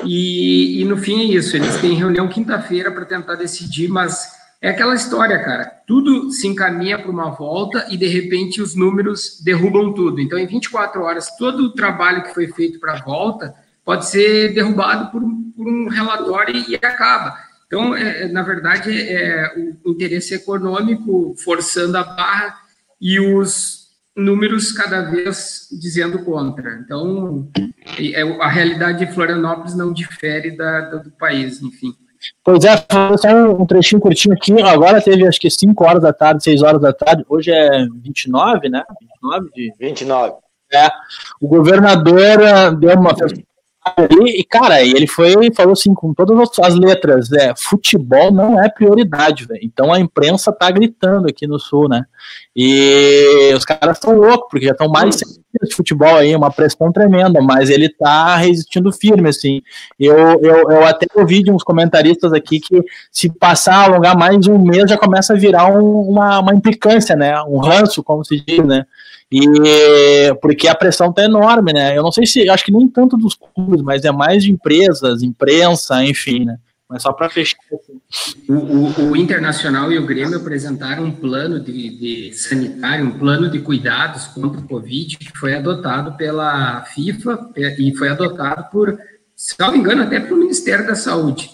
e, e no fim é isso, eles têm reunião quinta-feira para tentar decidir, mas é aquela história, cara, tudo se encaminha para uma volta e de repente os números derrubam tudo. Então, em 24 horas, todo o trabalho que foi feito para a volta pode ser derrubado por, um- por um relatório e acaba. Então, é, é, na verdade, é o interesse econômico forçando a barra e os números cada vez dizendo contra. Então, é, a realidade de Florianópolis não difere da, da- do país, enfim. Pois é, só um, trechinho curtinho aqui. Agora teve acho que 5 horas da tarde, 6 horas da tarde. Hoje é 29, né? 29 de. 29. O governador ah, deu uma e, cara, ele foi falou assim, com todas as- as letras, é, futebol não é prioridade, velho. Então a imprensa tá gritando aqui no sul, né? E os caras estão loucos, porque já estão mais de 100 dias de futebol aí, uma pressão tremenda, mas ele tá resistindo firme, assim. Eu, eu, eu até ouvi de uns comentaristas aqui que se passar a alongar mais um mês já começa a virar um- uma, uma implicância, né? Um ranço, como se diz, né? E porque a pressão tá enorme, né? Eu não sei se, acho que nem tanto dos clubes, mas é mais de empresas, imprensa, enfim, né? Mas só para fechar. assim. O, o- o Internacional e o Grêmio apresentaram um plano de, de sanitário, um plano de cuidados contra o Covid que foi adotado pela FIFA e foi adotado por, se não me engano, até pelo Ministério da Saúde.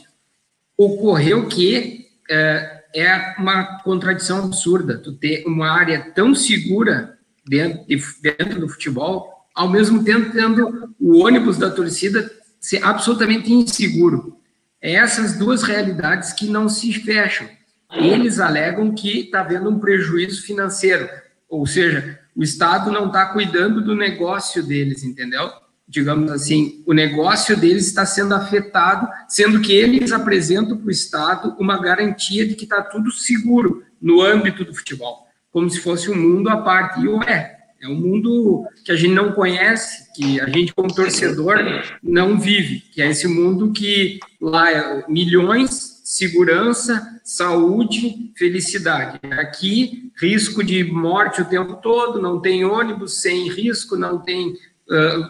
Ocorreu que é, é uma contradição absurda tu ter uma área tão segura dentro, de- dentro do futebol, ao mesmo tempo tendo o ônibus da torcida ser absolutamente inseguro. É essas duas realidades que não se fecham. Eles alegam que está havendo um prejuízo financeiro, ou seja, o Estado não está cuidando do negócio deles, entendeu? Digamos assim, o negócio deles está sendo afetado, sendo que eles apresentam para o Estado uma garantia de que está tudo seguro no âmbito do futebol, como se fosse um mundo à parte. E o é. É um mundo que a gente não conhece, que a gente, como torcedor, não vive, que é esse mundo que lá é milhões, segurança, saúde, felicidade. Aqui, risco de morte o tempo todo, não tem ônibus sem risco, não tem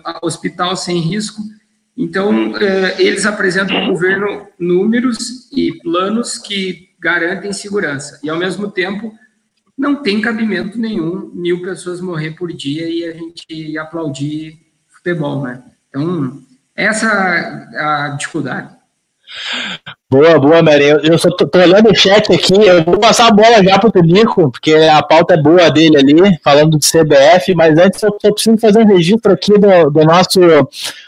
ah, hospital sem risco. Então, eh, eles apresentam ao governo números e planos que garantem segurança. E, ao mesmo tempo, não tem cabimento nenhum mil pessoas morrer por dia e a gente aplaudir futebol, né? Então, essa é a dificuldade. Boa, boa, Mary. Eu, eu só tô, tô olhando o chat aqui, eu vou passar a bola já pro Tonico, porque a pauta é boa dele ali, falando de CBF, mas antes eu só preciso fazer um registro aqui do, do nosso,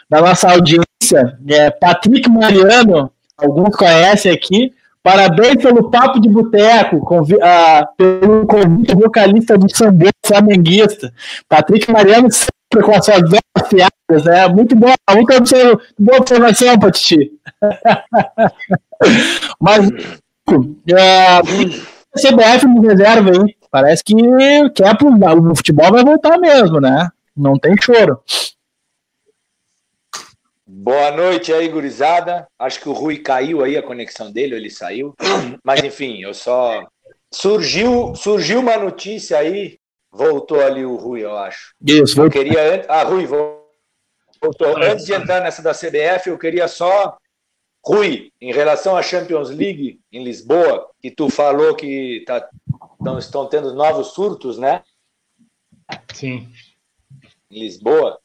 da nossa audiência. É, Patrick Mariano, alguns conhecem aqui, parabéns pelo papo de boteco, convi- ah, pelo convite vocalista do Sambô Flamenguista. Patrick Mariano sempre com as suas velhas piadas, é muito boa, muito observ- boa observação, Patiti. [laughs] Mas é, CBF me reserva, hein? Parece que quer pro, o futebol vai voltar mesmo, né? Não tem choro. Boa noite aí, gurizada. Acho que o Rui caiu aí a conexão dele, ou ele saiu. [clears throat] Mas enfim, eu só. Surgiu, surgiu uma notícia aí, voltou ali o Rui, eu acho. Isso, eu queria. Ah, Rui, voltou. Antes de entrar nessa da CBF, eu queria só. Rui, em relação à Champions League em Lisboa, que tu falou que tá, tão, estão tendo novos surtos, né? Sim. Em Lisboa.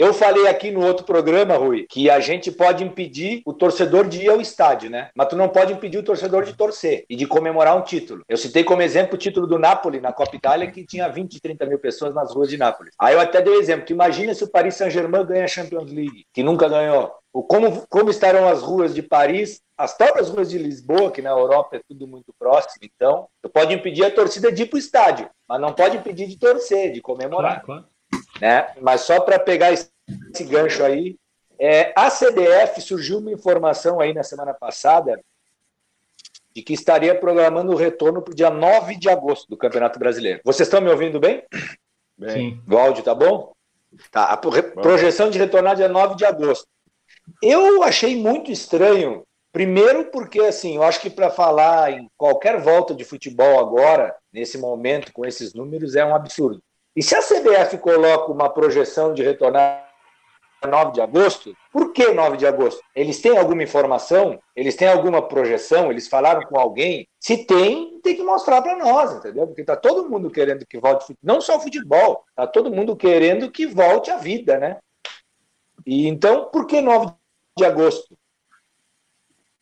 Eu falei aqui no outro programa, Rui, que a gente pode impedir o torcedor de ir ao estádio, né? Mas tu não pode impedir o torcedor de torcer e de comemorar um título. Eu citei como exemplo o título do Napoli na Copa Itália, que tinha 20, 30 mil pessoas nas ruas de Nápoles. Aí eu até dei um exemplo, que imagina se o Paris Saint-Germain ganha a Champions League, que nunca ganhou. Como, como estarão as ruas de Paris, as próprias ruas de Lisboa, que na Europa é tudo muito próximo, então, tu pode impedir a torcida de ir para o estádio, mas não pode impedir de torcer, de comemorar. Claro, claro né? Mas só para pegar esse, esse, gancho aí, é, a CBF surgiu uma informação aí na semana passada de que estaria programando o retorno para o dia 9 de agosto do Campeonato Brasileiro. Vocês estão me ouvindo bem? Bem. Sim. O áudio tá bom? Tá. A projeção de retornar dia 9 de agosto. Eu achei muito estranho, primeiro porque assim, eu acho que para falar em qualquer volta de futebol agora, nesse momento, com esses números, é um absurdo. E se a CBF coloca uma projeção de retornar 9 de agosto, por que 9 de agosto? Eles têm alguma informação? Eles têm alguma projeção? Eles falaram com alguém? Se tem, tem que mostrar para nós, entendeu? Porque está todo mundo querendo que volte, não só o futebol, está todo mundo querendo que volte a vida, né? E então, por que 9 de agosto?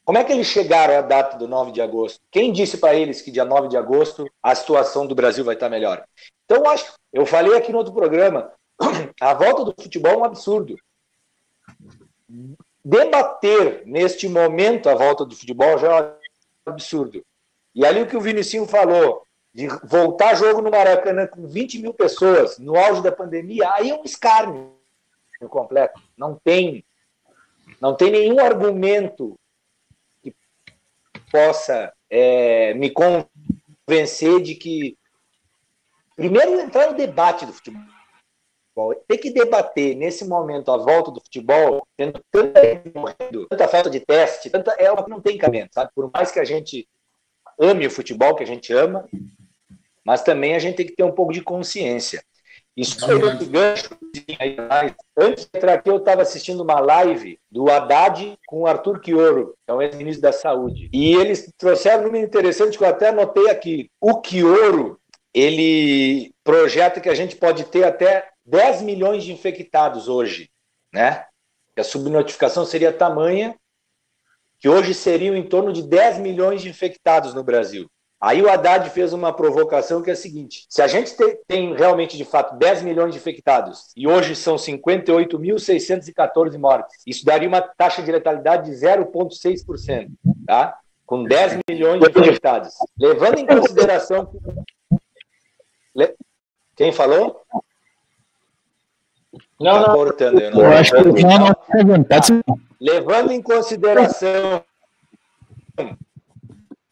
Como é que eles chegaram à data do 9 de agosto? Quem disse para eles que dia 9 de agosto a situação do Brasil vai estar melhor? Então, eu acho, eu falei aqui no outro programa, [clears throat] a volta do futebol é um absurdo. Debater neste momento a volta do futebol já é um absurdo. E ali o que o Vinicinho falou, de voltar jogo no Maracanã com 20 mil pessoas no auge da pandemia, aí é um escárnio completo. Não tem, não tem nenhum argumento possa é, me convencer de que Primeiro, entrar no debate do futebol. Ter que debater nesse momento a volta do futebol, tendo tanta, falta de teste, tanta, é uma que não tem cabimento, sabe? Por mais que a gente ame o futebol, que a gente ama, mas também a gente tem que ter um pouco de consciência. Isso foi outro gancho. Antes de entrar aqui, eu estava assistindo uma live do Haddad com o Arthur Quioro, que é o ex-ministro da Saúde. E eles trouxeram um interessante que eu até anotei aqui. O Quioro ele projeta que a gente pode ter até 10 milhões de infectados hoje, né? a subnotificação seria tamanha que hoje seriam em torno de 10 milhões de infectados no Brasil. Aí o Haddad fez uma provocação que é a seguinte: se a gente tem realmente de fato 10 milhões de infectados e hoje são 58.614 mortes, isso daria uma taxa de letalidade de 0,6%, tá? Com 10 milhões de infectados. Levando em consideração quem falou? Não, tá não. Cortando, eu, não eu acho que não, não, tá Levando em consideração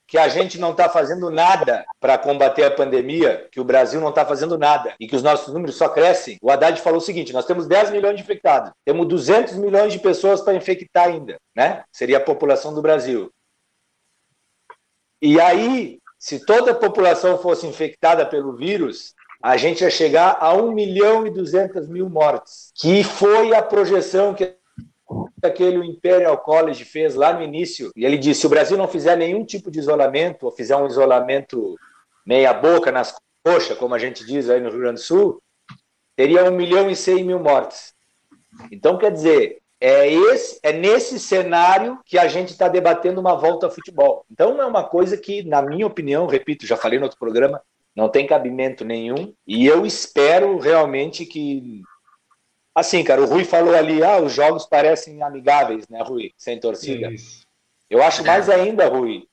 que a gente não está fazendo nada para combater a pandemia, que o Brasil não está fazendo nada e que os nossos números só crescem, o Haddad falou o seguinte: nós temos 10 milhões de infectados, temos 200 milhões de pessoas para infectar ainda, né? Seria a população do Brasil. E aí, se toda a população fosse infectada pelo vírus, a gente ia chegar a 1 milhão e 200 mil mortes, que foi a projeção que aquele Imperial College fez lá no início. E ele disse: se o Brasil não fizer nenhum tipo de isolamento, ou fizer um isolamento meia-boca nas coxas, como a gente diz aí no Rio Grande do Sul, teria 1 milhão e 100 mil mortes. Então, quer dizer, é, esse, é nesse cenário que a gente está debatendo uma volta ao futebol. Então, é uma coisa que, na minha opinião, repito, já falei no outro programa, não tem cabimento nenhum. E eu espero realmente que. Assim, cara, o Rui falou ali, ah, os jogos parecem amigáveis, né, Rui? Sem torcida. Isso. Eu acho mais ainda, Rui,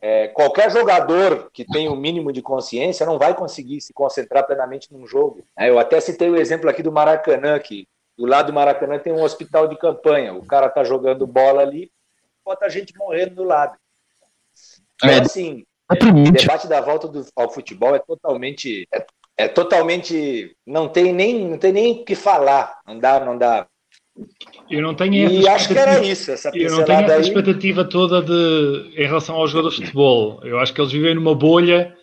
é, qualquer jogador que tem o um mínimo de consciência não vai conseguir se concentrar plenamente num jogo. É, eu até citei o exemplo aqui do Maracanã, que do lado do Maracanã tem um hospital de campanha. O cara tá jogando bola ali, bota a gente morrendo do lado. Então, é, assim, o debate da volta do, ao futebol é totalmente. É, é, totalmente. Não tem nem não tem nem o que falar. Não dá, não dá. Eu não tenho essa E acho que era isso, essa Eu não tenho essa aí. expectativa toda de, em relação aos jogadores de futebol. Eu acho que eles vivem numa bolha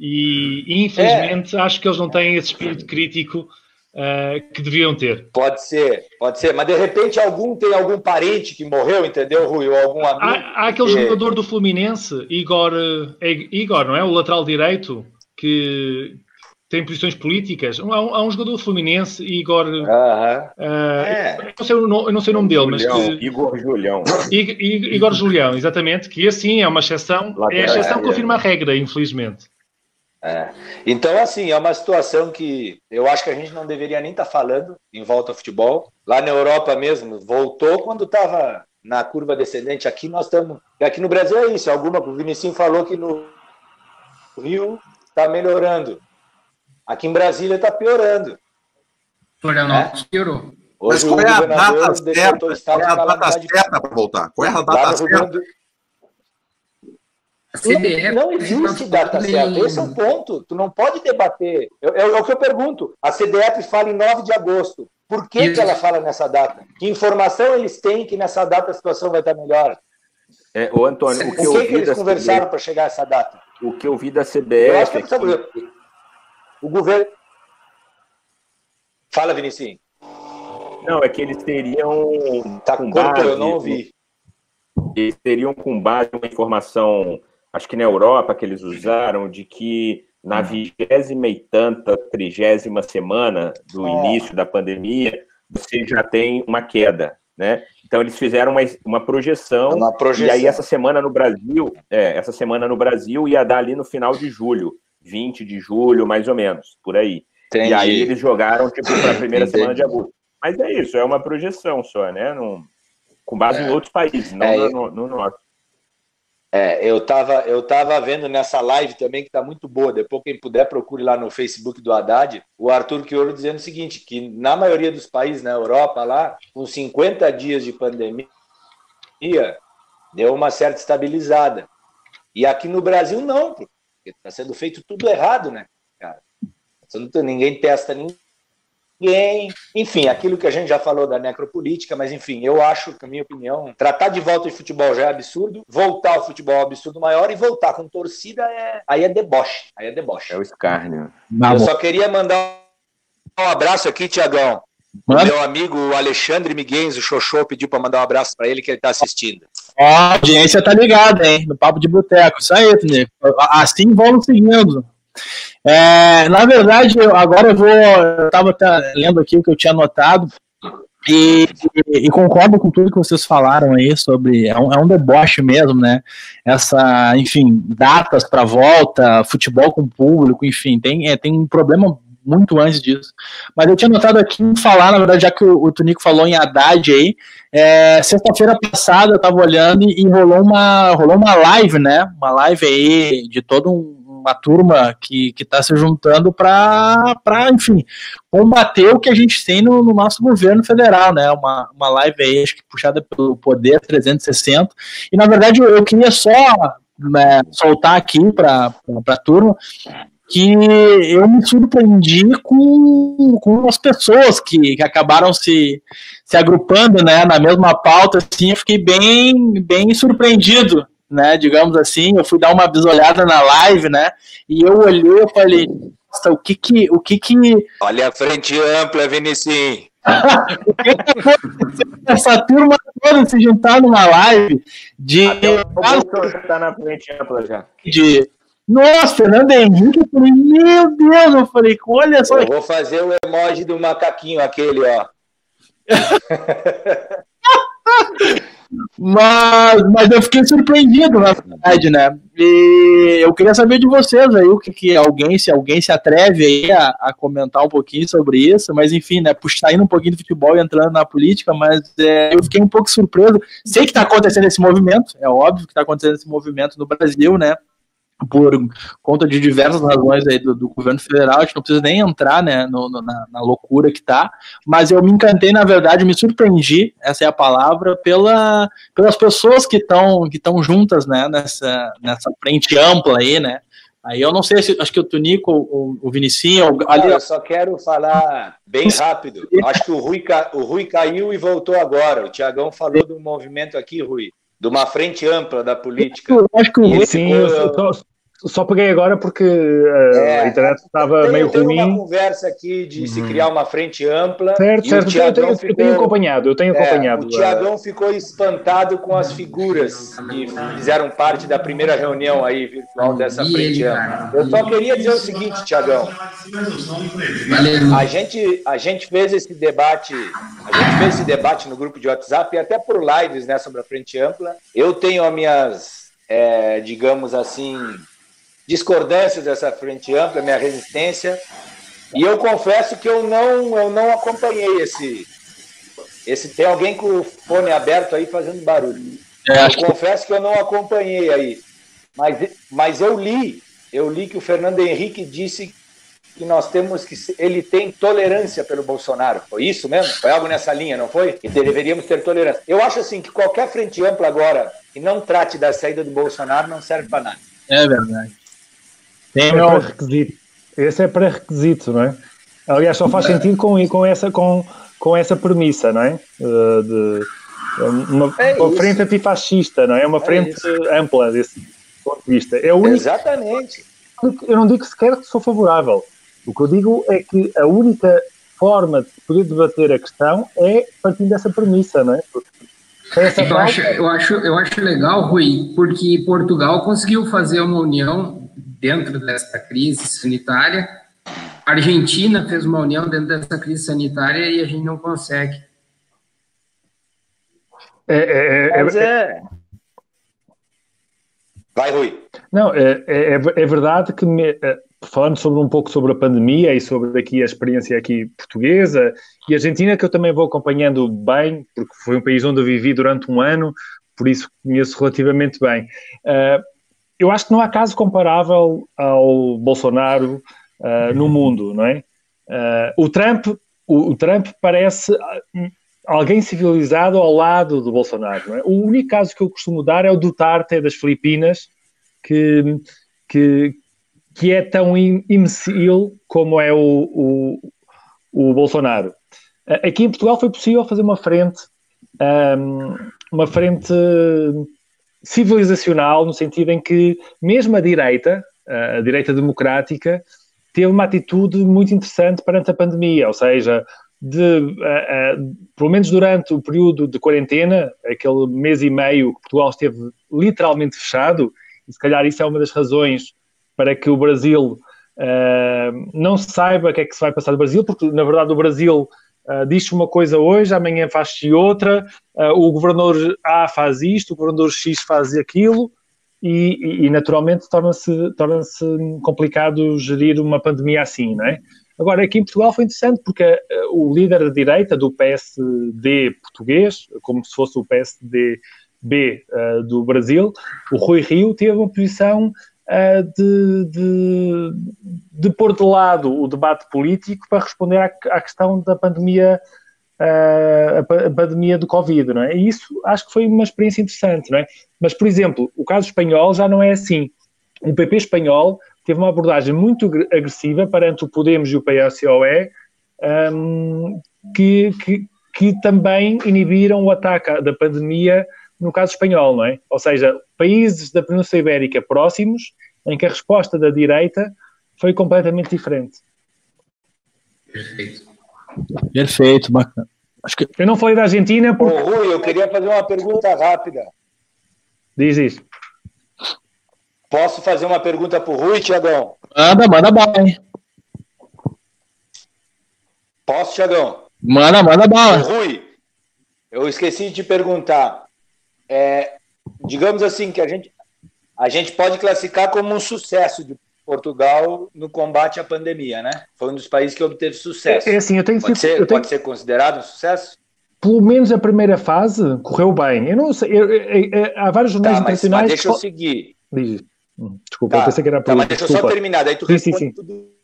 e, infelizmente, acho que eles não têm esse espírito crítico eh, que deviam ter. Pode ser, pode ser. Mas de repente algum tem algum parente que morreu, entendeu, Rui? Ou algum amigo. Há, há aquele que- jogador do Fluminense, Igor, é Igor, não é? O lateral direito, que tem posições políticas. Há um, há um jogador do Fluminense, Igor. Aham. eh, É. eu, não sei eu não sei o nome dele, mas que, Igor Julião. I- I- Igor Julião, exatamente, que assim é uma exceção, é a Lateral, exceção é. que confirma a regra, infelizmente. É. Então, assim, é uma situação que eu acho que a gente não deveria nem estar falando em volta ao futebol. Lá na Europa mesmo, voltou quando estava na curva descendente. Aqui nós estamos. Aqui no Brasil é isso. Alguma, o Vinicinho falou que no Rio está melhorando. Aqui em Brasília está piorando. Florianópolis piorou. Mas Hoje qual o é a data certa? o estado Qual é a data certa para voltar? Qual é a data certa? CBF Não existe data certa. Esse é o ponto. Tu não pode debater. Eu- É, é o que eu pergunto. A CDF fala em 9 de agosto. Por que, Isso. que ela fala nessa data? Que informação eles têm que nessa data a situação vai estar melhor? É, ô, Antônio, o O que eu que, eles conversaram CBF, para chegar a essa data? o que eu vi da Eu acho CBF que é é O governo. Fala, Vinicinho. não é que eles teriam Tá com cortou, eu base- não ouvi. eles teriam com base uma informação, acho que na Europa que eles usaram, de que na vigésima e tanta, trigésima semana do É. início da pandemia, você já tem uma queda, né? Então eles fizeram uma, uma projeção, Uma e projeção. aí essa semana no Brasil, é, essa semana no Brasil ia dar ali no final de julho, 20 de julho, mais ou menos, por aí. Entendi. E aí eles jogaram tipo para a primeira Entendi. semana de agosto. Mas é isso, é uma projeção só, né? Não- com base em outros países, não É, no, no- no nosso. É, eu tava, eu tava vendo nessa live também que tá muito boa. Depois, quem puder, procure lá no Facebook do Haddad, o Arthur Quioro dizendo o seguinte: que na maioria dos países na Europa, lá, com 50 dias de pandemia, deu uma certa estabilizada. E aqui no Brasil, não, porque está sendo feito tudo errado, né, cara? Você não tem- Ninguém testa ninguém. Enfim, aquilo que a gente já falou da necropolítica, mas enfim, eu acho que, a minha opinião, tratar de volta de futebol já é absurdo, voltar ao futebol é um absurdo maior e voltar com torcida é. Aí é deboche. Aí é deboche. É o escárnio. Eu só queria mandar um abraço aqui, Tiagão. Meu amigo Alexandre Miguens, o Xoxô, pediu para mandar um abraço para ele que ele está assistindo. Ó, a audiência tá ligada, hein? No Papo de Boteco. Isso aí, Tonico. Assim vamos seguindo. É, na verdade, eu- agora eu vou. Eu tava lendo aqui o que eu tinha anotado. E, e- e concordo com tudo que vocês falaram aí sobre. É um, é um deboche mesmo, né? Essa, enfim, datas para volta, futebol com público, enfim, tem, é, tem um problema muito antes disso. Mas eu tinha notado aqui em falar, na verdade, já que o, o Tonico falou em Haddad aí, é, sexta-feira passada eu tava olhando e, e rolou uma rolou uma live, né? Uma live aí de toda um- uma turma que, que tá se juntando para, enfim, combater o que a gente tem no, no nosso governo federal, né? Uma, uma live aí, acho que puxada pelo Poder 360. E na verdade eu, eu queria só né, soltar aqui para a turma que eu me surpreendi com, com as pessoas que, que acabaram se, se agrupando né, na mesma pauta, assim, eu fiquei bem, bem surpreendido, né, digamos assim, eu fui dar uma bisolhada na live, né, e eu olhei e falei, nossa, o que que, o que que, Olha a frente ampla, Vinicinho. [laughs] o que que aconteceu com essa turma toda se juntar numa live de, Até o Bolsonaro já tá na frente ampla já. de nossa, Fernando Henrique, eu falei, meu Deus, eu falei, olha só, Eu vou fazer o emoji do macaquinho, aquele, ó. [laughs] Mas, mas eu fiquei surpreendido, na verdade, né? E eu queria saber de vocês aí, o que, que alguém, se alguém se atreve aí a, a comentar um pouquinho sobre isso, mas enfim, né? Puxa, saindo um pouquinho do futebol e entrando na política, mas é, eu fiquei um pouco surpreso. Sei que está acontecendo esse movimento, é óbvio que está acontecendo esse movimento no Brasil, né? Por conta de diversas razões aí do, do governo federal, a gente não precisa nem entrar né, no, no, na, na, loucura que tá, mas eu me encantei, na verdade, me surpreendi, essa é a palavra, pela, pelas pessoas que estão que juntas né, nessa, nessa frente ampla aí, né, Aí eu não sei se acho que o Tunico, o, o Vinicinho. Ali... Eu só quero falar bem rápido. Acho que o Rui, o Rui caiu e voltou agora. O Tiagão falou do movimento aqui, Rui, de uma frente ampla da política. Eu acho que o Rui, sim, eu, só peguei agora porque uh, é, a internet estava tenho, meio tem ruim. uma conversa aqui de uhum. se criar uma frente ampla. Certo, certo. Eu tenho, ficou, eu tenho, acompanhado, eu tenho é, acompanhado. O Tiagão ficou espantado com as figuras que fizeram parte da primeira reunião aí virtual dessa frente ampla. Eu só queria dizer o seguinte, Tiagão. A gente, a gente fez esse debate, a gente fez esse debate no grupo de WhatsApp e até por lives né, sobre a frente ampla. Eu tenho as minhas, é, digamos assim, discordâncias dessa frente ampla, minha resistência. E eu confesso que eu não, eu não acompanhei esse, esse. Tem alguém com o fone aberto aí fazendo barulho. É, eu confesso que eu não acompanhei aí. Mas, mas eu li, eu li que o Fernando Henrique disse que nós temos que. Ele tem tolerância pelo Bolsonaro. Foi isso mesmo? Foi algo nessa linha, não foi? Que deveríamos ter tolerância. Eu acho assim que qualquer frente ampla agora que não trate da saída do Bolsonaro não serve para nada. É verdade. Tem é pré-requisito. Esse é pré-requisito, não é? Aliás, só faz sentido com, com, essa, com, com essa premissa, não é? Uh, de, uma, é uma frente antifascista, não é? Uma é frente é ampla desse ponto de vista. É único, Exatamente. Eu não digo sequer que sou favorável. O que eu digo é que a única forma de poder debater a questão é partindo dessa premissa, não é? Eu acho, eu, acho, eu acho legal, Rui, porque Portugal conseguiu fazer uma união dentro dessa crise sanitária. A Argentina fez uma união dentro dessa crise sanitária e a gente não consegue. É, é, é, é, é. Vai, Rui. Não, é, é, é verdade que, me, é, falando sobre um pouco sobre a pandemia e sobre aqui a experiência aqui portuguesa e argentina, que eu também vou acompanhando bem, porque foi um país onde eu vivi durante um ano, por isso conheço relativamente bem. Uh, eu acho que não há caso comparável ao Bolsonaro uh, no mundo, não é? Uh, o Trump, o, o, Trump parece alguém civilizado ao lado do Bolsonaro. É? O único caso que eu costumo dar é o Duterte das Filipinas, que, que, que é tão imbecil como é o, o, o Bolsonaro. Aqui em Portugal foi possível fazer uma frente, um, uma frente civilizacional, no sentido em que mesmo a direita, a direita democrática, teve uma atitude muito interessante perante a pandemia, ou seja, de, uh, uh, pelo menos durante o período de quarentena, aquele mês e meio que Portugal esteve literalmente fechado, e se calhar isso é uma das razões para que o Brasil uh, não saiba o que é que se vai passar no Brasil, porque na verdade o Brasil Uh, diz uma coisa hoje, amanhã faz-se outra, uh, o governador A faz isto, o governador X faz aquilo, e, e, e naturalmente torna-se torna complicado gerir uma pandemia assim, não é? Agora, aqui em Portugal foi interessante porque uh, o líder da direita do PSD português, como se fosse o PSD B do Brasil, o Rui Rio, teve uma posição de, de, de, pôr de lado o debate político para responder à, à questão da pandemia, uh, a, pandemia do Covid, não é? E isso acho que foi uma experiência interessante, não é? Mas, por exemplo, o caso espanhol já não é assim. O PP espanhol teve uma abordagem muito agressiva perante o Podemos e o PSOE, um, que, que, que também inibiram o ataque da pandemia no caso espanhol, não é? Ou seja, países da Península Ibérica próximos, em que a resposta da direita foi completamente diferente. Perfeito. Perfeito, bacana. Acho que... Eu não falei da Argentina porque... Ô, Rui, eu queria fazer uma pergunta rápida. Diz isso. Posso fazer uma pergunta para o Rui, Tiagão? Manda, manda bala. Posso, Tiagão? Manda, manda bala. Rui, eu esqueci de te perguntar. É, digamos assim, que a gente, a gente pode classificar como um sucesso de Portugal no combate à pandemia, né? Foi um dos países que obteve sucesso. É, é assim, eu tenho pode, ser, eu tenho... pode ser considerado um sucesso? Pelo menos a primeira fase correu bem. Eu não sei, eu, eu, há vários jornais tá, mas, internacionais. Mas deixa eu seguir. Desculpa, tá, eu pensei que era tá, mas deixa eu só terminar, daí tu sim, responde sim, sim. tudo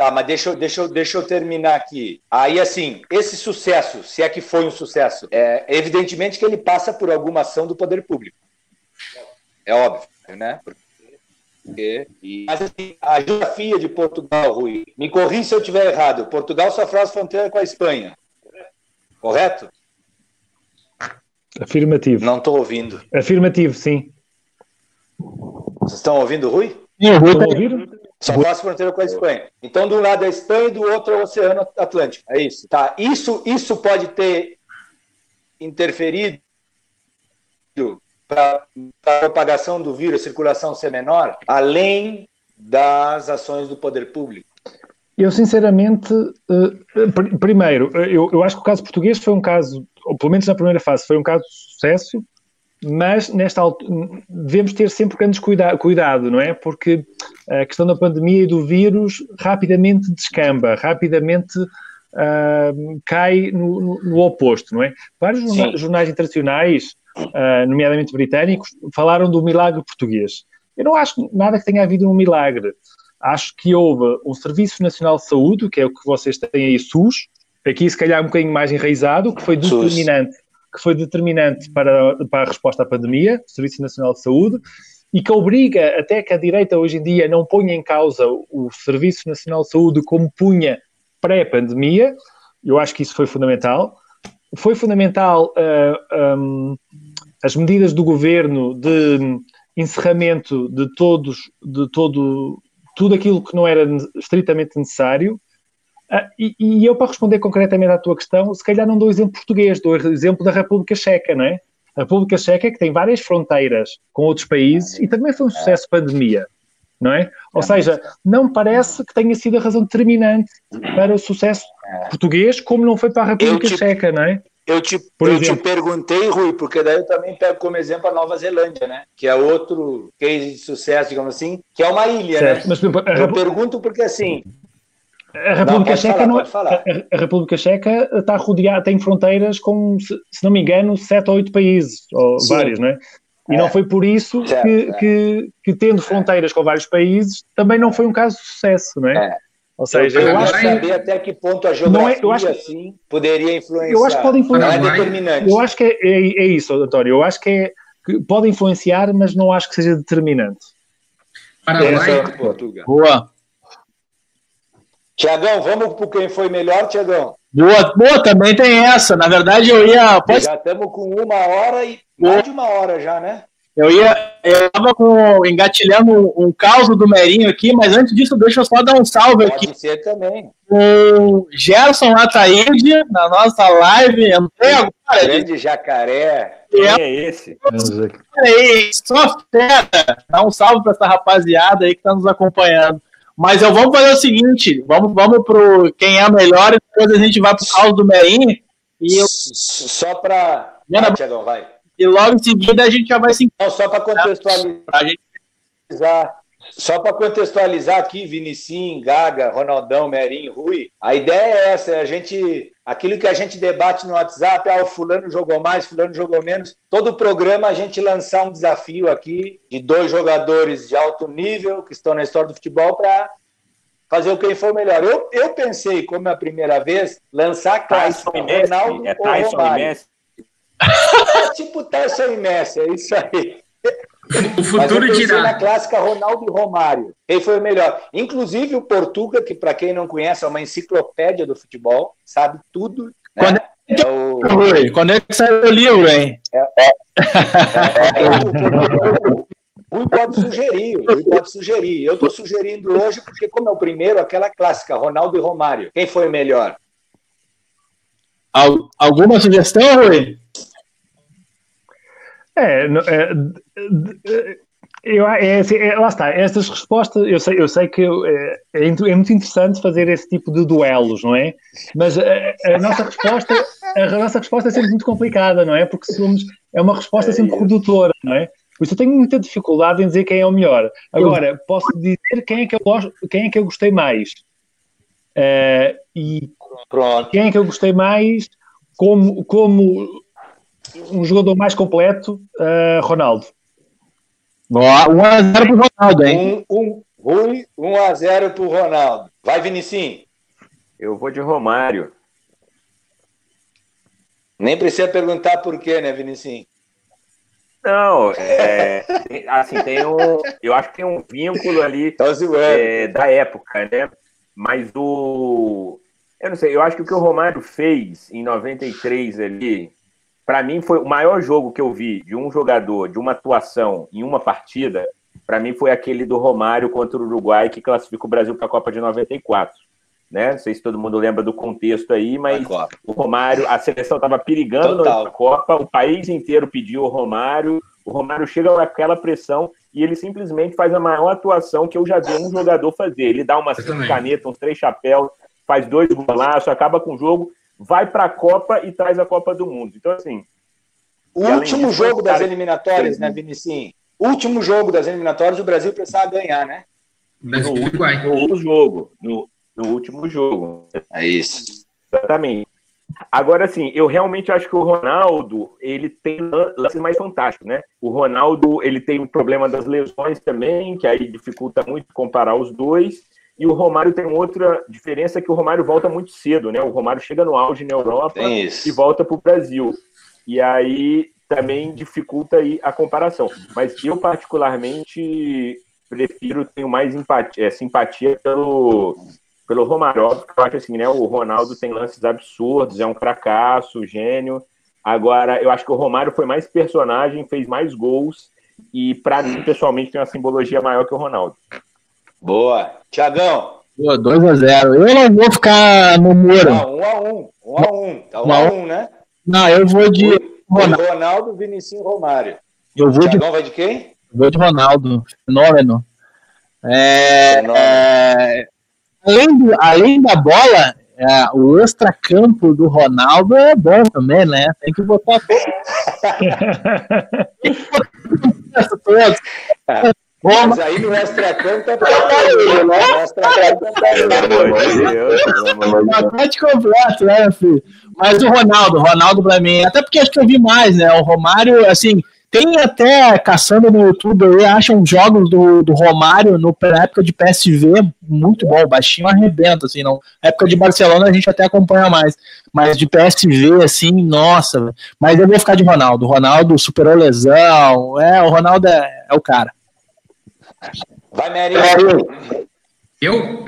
Tá, mas deixa eu, deixa, deixa eu terminar aqui. Aí, assim, esse sucesso, se é que foi um sucesso, é evidentemente que ele passa por alguma ação do poder público. É óbvio, né? Porque, e, mas assim, a geografia de Portugal, Rui, me corri se eu estiver errado. Portugal só faz fronteira com a Espanha. Correto? Afirmativo. Não estou ouvindo. Afirmativo, sim. Vocês estão ouvindo, Rui? Sim, o Rui Estão tá- ouvir? Só faz fronteira com a Espanha. Então, de um lado é a Espanha e do outro é o Oceano Atlântico. É isso. Tá. Isso, isso pode ter interferido para a propagação do vírus, a circulação ser menor, além das ações do poder público. Eu, sinceramente, eh, pr- primeiro, eh, eu, eu acho que o caso português foi um caso, ou pelo menos na primeira fase, foi um caso de sucesso, mas nesta altura devemos ter sempre grandes cuida cuidado, não é? Porque a questão da pandemia e do vírus rapidamente descamba, rapidamente ah, cai no, no- no oposto, não é? Vários Sim. jornais internacionais, ah, nomeadamente britânicos, falaram do milagre português. Eu não acho nada que tenha havido um milagre. Acho que houve um Serviço Nacional de Saúde, que é o que vocês têm aí, SUS, aqui se calhar um bocadinho mais enraizado, que foi determinante, que foi determinante para, para a resposta à pandemia, o Serviço Nacional de Saúde, e que obriga até que a direita hoje em dia não ponha em causa o Serviço Nacional de Saúde como punha pré-pandemia. Eu acho que isso foi fundamental. Foi fundamental ah, um, as medidas do governo de encerramento de todos, de todo, tudo aquilo que não era estritamente necessário. Ah, e, e eu, para responder concretamente à tua questão, se calhar não dou exemplo português, dou exemplo da República Checa, não é? A República Checa é que tem várias fronteiras com outros países e também foi um sucesso pandemia, não é? Ou seja, não parece que tenha sido a razão determinante para o sucesso português, como não foi para a República te- Checa, não é? Eu te, eu te perguntei, Rui, porque daí eu também pego como exemplo a Nova Zelândia, né? Que é outro case de sucesso, digamos assim, que é uma ilha, Certo. né? Mas, a Eu pergunto porque assim, A República pode Checa falar, não. A, a República Checa está rodeada, tem fronteiras com, se, se não me engano, sete ou oito países, ou Sim. vários, não é? E É. não foi por isso Certo, que, é. que, que, tendo fronteiras com vários países, também não foi um caso de sucesso, não é? É. Ou seja, eu, eu, acho, saber até que ponto a Não geografia, é- eu acho que- assim, poderia influenciar. eu acho que pode Não influenciar. é determinante. eu acho que é, é, é isso, António. Eu acho que, é, que pode influenciar, mas não acho que seja determinante. Paraguai, Certo, Portugal. Boa. Tiagão, vamos para quem foi melhor, Tiagão? Boa, boa, também tem essa. Na verdade, eu ia. Pode, Já estamos com uma hora e mais de uma hora já, né? eu ia. Eu tava com, engatilhando um, um caos do Merinho aqui, mas antes disso, deixa eu só dar um salve aqui Pode ser também. com Gerson Ataíde na nossa live. Entrei agora. Grande jacaré. Quem é esse? aí, só fera. Dá um salve para essa rapaziada aí que está nos acompanhando. Mas eu vamos fazer o seguinte: vamos, vamos pro quem é melhor e depois a gente vai pro caos do Merinho. E, eu- Só para. Tiagão, vai. e logo em seguida a gente já vai se Não, só para contextualizar. a gente Só para contextualizar aqui, Vinicim, Gaga, Ronaldão, Merinho, Rui, a ideia é essa, é a gente, aquilo que a gente debate no WhatsApp, ah, o fulano jogou mais, fulano jogou menos, todo programa a gente lançar um desafio aqui de dois jogadores de alto nível que estão na história do futebol para fazer o quem for melhor. Eu, eu pensei, como é a primeira vez, lançar Tyson e? Ronaldo É ou Tyson e Romário. Messi? É tipo Tyson e Messi, é isso aí. O Mas eu futuro pensei na dirá. clássica Ronaldo e Romário. Quem foi o melhor? Inclusive o Portuga, que para quem não conhece é uma enciclopédia do futebol, sabe tudo. Né? Quando É o, Rui, quando é que sai o livro, hein? o Rui pode sugerir, o Rui pode sugerir. Eu estou sugerindo hoje porque como é o primeiro, aquela clássica Ronaldo e Romário. Quem foi o melhor? Al- alguma sugestão, Rui? É, é, eu, é, assim, é, lá está, estas respostas, eu sei, eu sei que é, é é muito interessante fazer esse tipo de duelos, não é? Mas a, a nossa resposta, a nossa resposta é sempre muito complicada, não é? Porque somos, é uma resposta sempre redutora, não é? Por isso eu tenho muita dificuldade em dizer quem é o melhor. Agora, posso dizer quem é que eu, gosto, quem é que eu gostei mais. Eh, e Pronto. quem é que eu gostei mais como, como um jogador mais completo? Uh, Ronaldo. Boa, 1x0 pro Ronaldo, hein? Um, um, Rui, 1 a 0 para o Ronaldo. Vai, Vinicim. Eu vou de Romário. Nem precisa perguntar por quê, né, Vinicim? Não, é, assim, tem um. Eu acho que tem um vínculo ali é, da época, né? Mas o. Eu não sei, eu acho que o que o Romário fez em 93 ali, para mim foi o maior jogo que eu vi de um jogador, de uma atuação em uma partida, para mim foi aquele do Romário contra o Uruguai que classifica o Brasil para a Copa de 94 né? Não sei se todo mundo lembra do contexto aí, mas o Romário, a seleção estava perigando na Copa, o país inteiro pediu o Romário, o Romário chega naquela pressão e ele simplesmente faz a maior atuação que eu já vi um jogador fazer. Ele dá umas canetas, uns três chapéus, faz dois golaços, acaba com o jogo, vai para a Copa e traz a Copa do Mundo. Então, assim. O último jogo das eliminatórias, né, Vinicinho? Último jogo das eliminatórias, o Brasil precisava ganhar, né? No, no, no jogo. No, no último jogo. É isso. Exatamente. Agora, assim, eu realmente acho que o Ronaldo, ele tem lances mais fantásticos, né? O Ronaldo, ele tem o problema das lesões também, que aí dificulta muito comparar os dois. E o Romário tem outra diferença que o Romário volta muito cedo, né? O Romário chega no auge na Europa e volta para o Brasil. E aí também dificulta aí a comparação. Mas eu, particularmente, prefiro, tenho mais empatia, é, simpatia pelo, pelo Romário. Óbvio que eu acho assim, né? O Ronaldo tem lances absurdos, é um fracasso, gênio. Agora, eu acho que o Romário foi mais personagem, fez mais gols e, para mim, pessoalmente, tem uma simbologia maior que o Ronaldo. Boa. Tiagão. 2x0. Eu não vou ficar no muro. 1x1. 1x1. Tá 1x1, né? Não, eu vou de Ronaldo. Ronaldo, Vinicius Romário. Eu vou Tiagão de... vai de quem? Eu vou de Ronaldo. Fenômeno. É, é, além, do, além da bola, é, o extra-campo do Ronaldo é bom também, né? Tem que botar [laughs] todos. [laughs] Mas aí no extra-campo pra ele, né? No extra-campo é completo, né, filho? Mas o Ronaldo, o Ronaldo pra mim, até porque acho que eu vi mais, né? O Romário, assim, tem até, caçando no YouTube, aí, acham jogos do, do Romário no, na época de PSV muito bom, baixinho arrebenta, assim, não. Na época de Barcelona a gente até acompanha mais, mas de PSV, assim, nossa. Mas eu vou ficar de Ronaldo. Ronaldo superou lesão, é, o Ronaldo é, é o cara. Vai, Mary. Eu?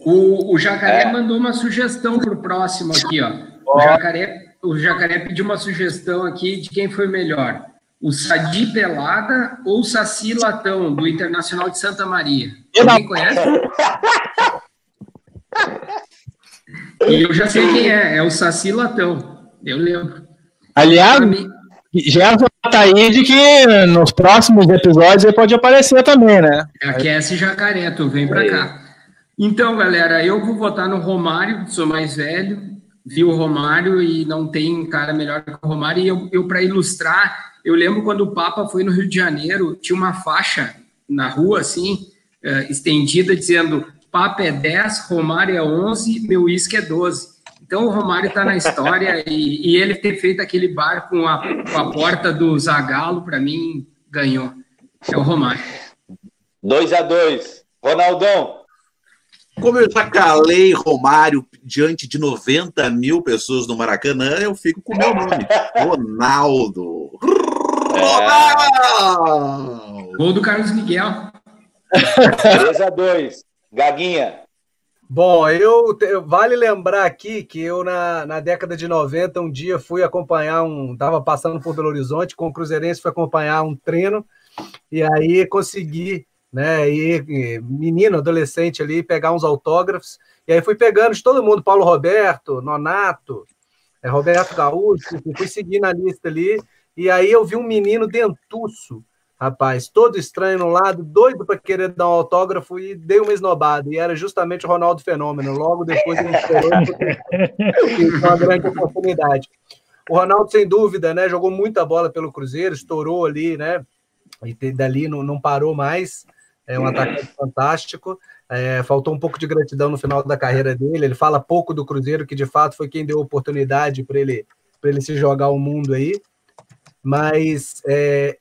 O, o Jacaré é. mandou uma sugestão pro próximo aqui, ó. O Jacaré o Jacaré pediu uma sugestão aqui de quem foi melhor. O Sadi Pelada ou o Saci Latão, do Internacional de Santa Maria. Alguém conhece? E eu já sei quem é, é o Saci Latão. Eu lembro. Aliás, já tá aí de que nos próximos episódios ele pode aparecer também, né? Aquece Jacaré, tu vem pra cá. Então, galera, eu vou votar no Romário, sou mais velho vi o Romário e não tem cara melhor que o Romário. E eu, eu para ilustrar, eu lembro quando o Papa foi no Rio de Janeiro, tinha uma faixa na rua, assim, uh, estendida, dizendo: Papa é 10, Romário é 11, meu uísque é 12. Então o Romário está na história e, e, ele ter feito aquele bar com a, com a porta do Zagalo, para mim, ganhou. É o Romário. 2 a 2 Ronaldão, como eu já calei Romário diante de 90 mil pessoas no Maracanã, eu fico com o meu nome. Ronaldo. Ronaldo! Gol do Carlos Miguel. 3 a 2 Gaguinha. Bom, eu, vale lembrar aqui que eu na, na década de 90 um dia fui acompanhar um, estava passando por Belo Horizonte com o Cruzeirense, fui acompanhar um treino e aí consegui né? E, menino, adolescente ali, pegar uns autógrafos. E aí fui pegando de todo mundo, Paulo Roberto, Nonato, é, Roberto Gaúcho, fui seguindo a lista ali. E aí eu vi um menino dentuço, rapaz, todo estranho no lado, doido para querer dar um autógrafo e dei uma esnobada. E era justamente o Ronaldo Fenômeno. Logo depois ele esperou, foi uma grande oportunidade. O Ronaldo, sem dúvida, né, jogou muita bola pelo Cruzeiro, estourou ali, né? E dali não, não parou mais é um atacante fantástico. É, faltou um pouco de gratidão no final da carreira dele. Ele fala pouco do Cruzeiro, que de fato foi quem deu oportunidade para ele, ele se jogar o mundo aí. Mas é,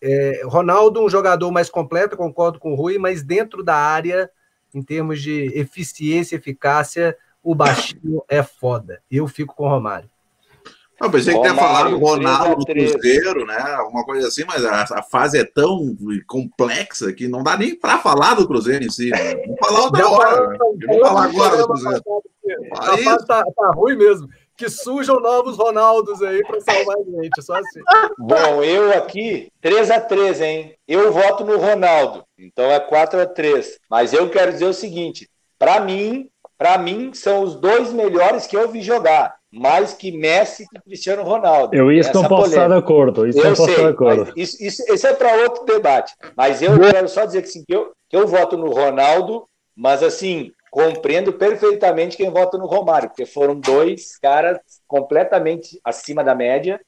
é, Ronaldo, um jogador mais completo, concordo com o Rui, mas dentro da área, em termos de eficiência e eficácia, o baixinho é foda. Eu fico com o Romário. Eu pensei que tinha Romário, falado Ronaldo no 3 a 3. Cruzeiro, né? Alguma coisa assim, mas a, a fase é tão complexa que não dá nem pra falar do Cruzeiro em si. Né? Vamos falar outra hora. né? Vamos falar agora do Cruzeiro. A fase tá, tá ruim mesmo. Que surjam novos Ronaldos aí para salvar a gente, só assim. Bom, eu aqui, 3 a 3 hein? Eu voto no Ronaldo. Então é 4 a 3 Mas eu quero dizer o seguinte: para mim, para mim, são os dois melhores que eu vi jogar. Mais que Messi e Cristiano Ronaldo. Eu isso não Essa posso estar de acordo. Isso Eu sei, de acordo. isso, isso, isso é para outro debate. Mas eu quero só dizer que, sim, que, eu, que eu voto no Ronaldo, mas assim, compreendo perfeitamente quem vota no Romário, porque foram dois caras completamente acima da média.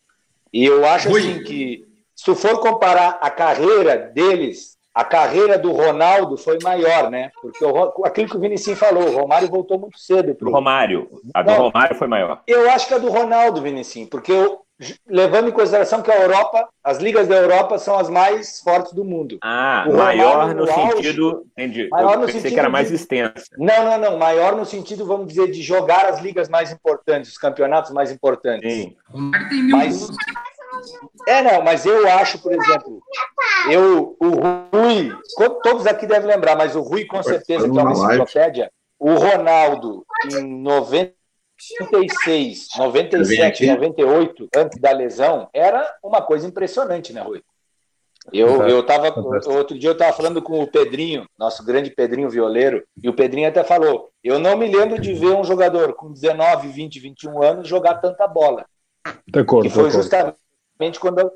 E eu acho assim que, se for comparar a carreira deles, a carreira do Ronaldo foi maior, né? Porque o, aquilo que o Vinicius falou, o Romário voltou muito cedo Do pro, Romário. A do Não. Romário foi maior. eu acho que é do Ronaldo, Vinicius, porque eu, levando em consideração que a Europa, as ligas da Europa são as mais fortes do mundo. Ah, O maior Romário no no auge. sentido. Entendi. Maior Eu no pensei sentido que era mais de- extensa. Não, não, não. Maior no sentido, vamos dizer, de jogar as ligas mais importantes, os campeonatos mais importantes. Sim. O Romário tem mil Mas- gols. É, não, mas eu acho, por exemplo, eu, o Rui, todos aqui devem lembrar, mas o Rui, com certeza, que é uma enciclopédia, o Ronaldo, em 96, 97, 98, antes da lesão, era uma coisa impressionante, né, Rui? Eu, eu tava, outro dia eu estava falando com o Pedrinho, nosso grande Pedrinho Violeiro, e o Pedrinho até falou: eu não me lembro de ver um jogador com 19, 20, 21 anos jogar tanta bola. De acordo. E de foi justamente quando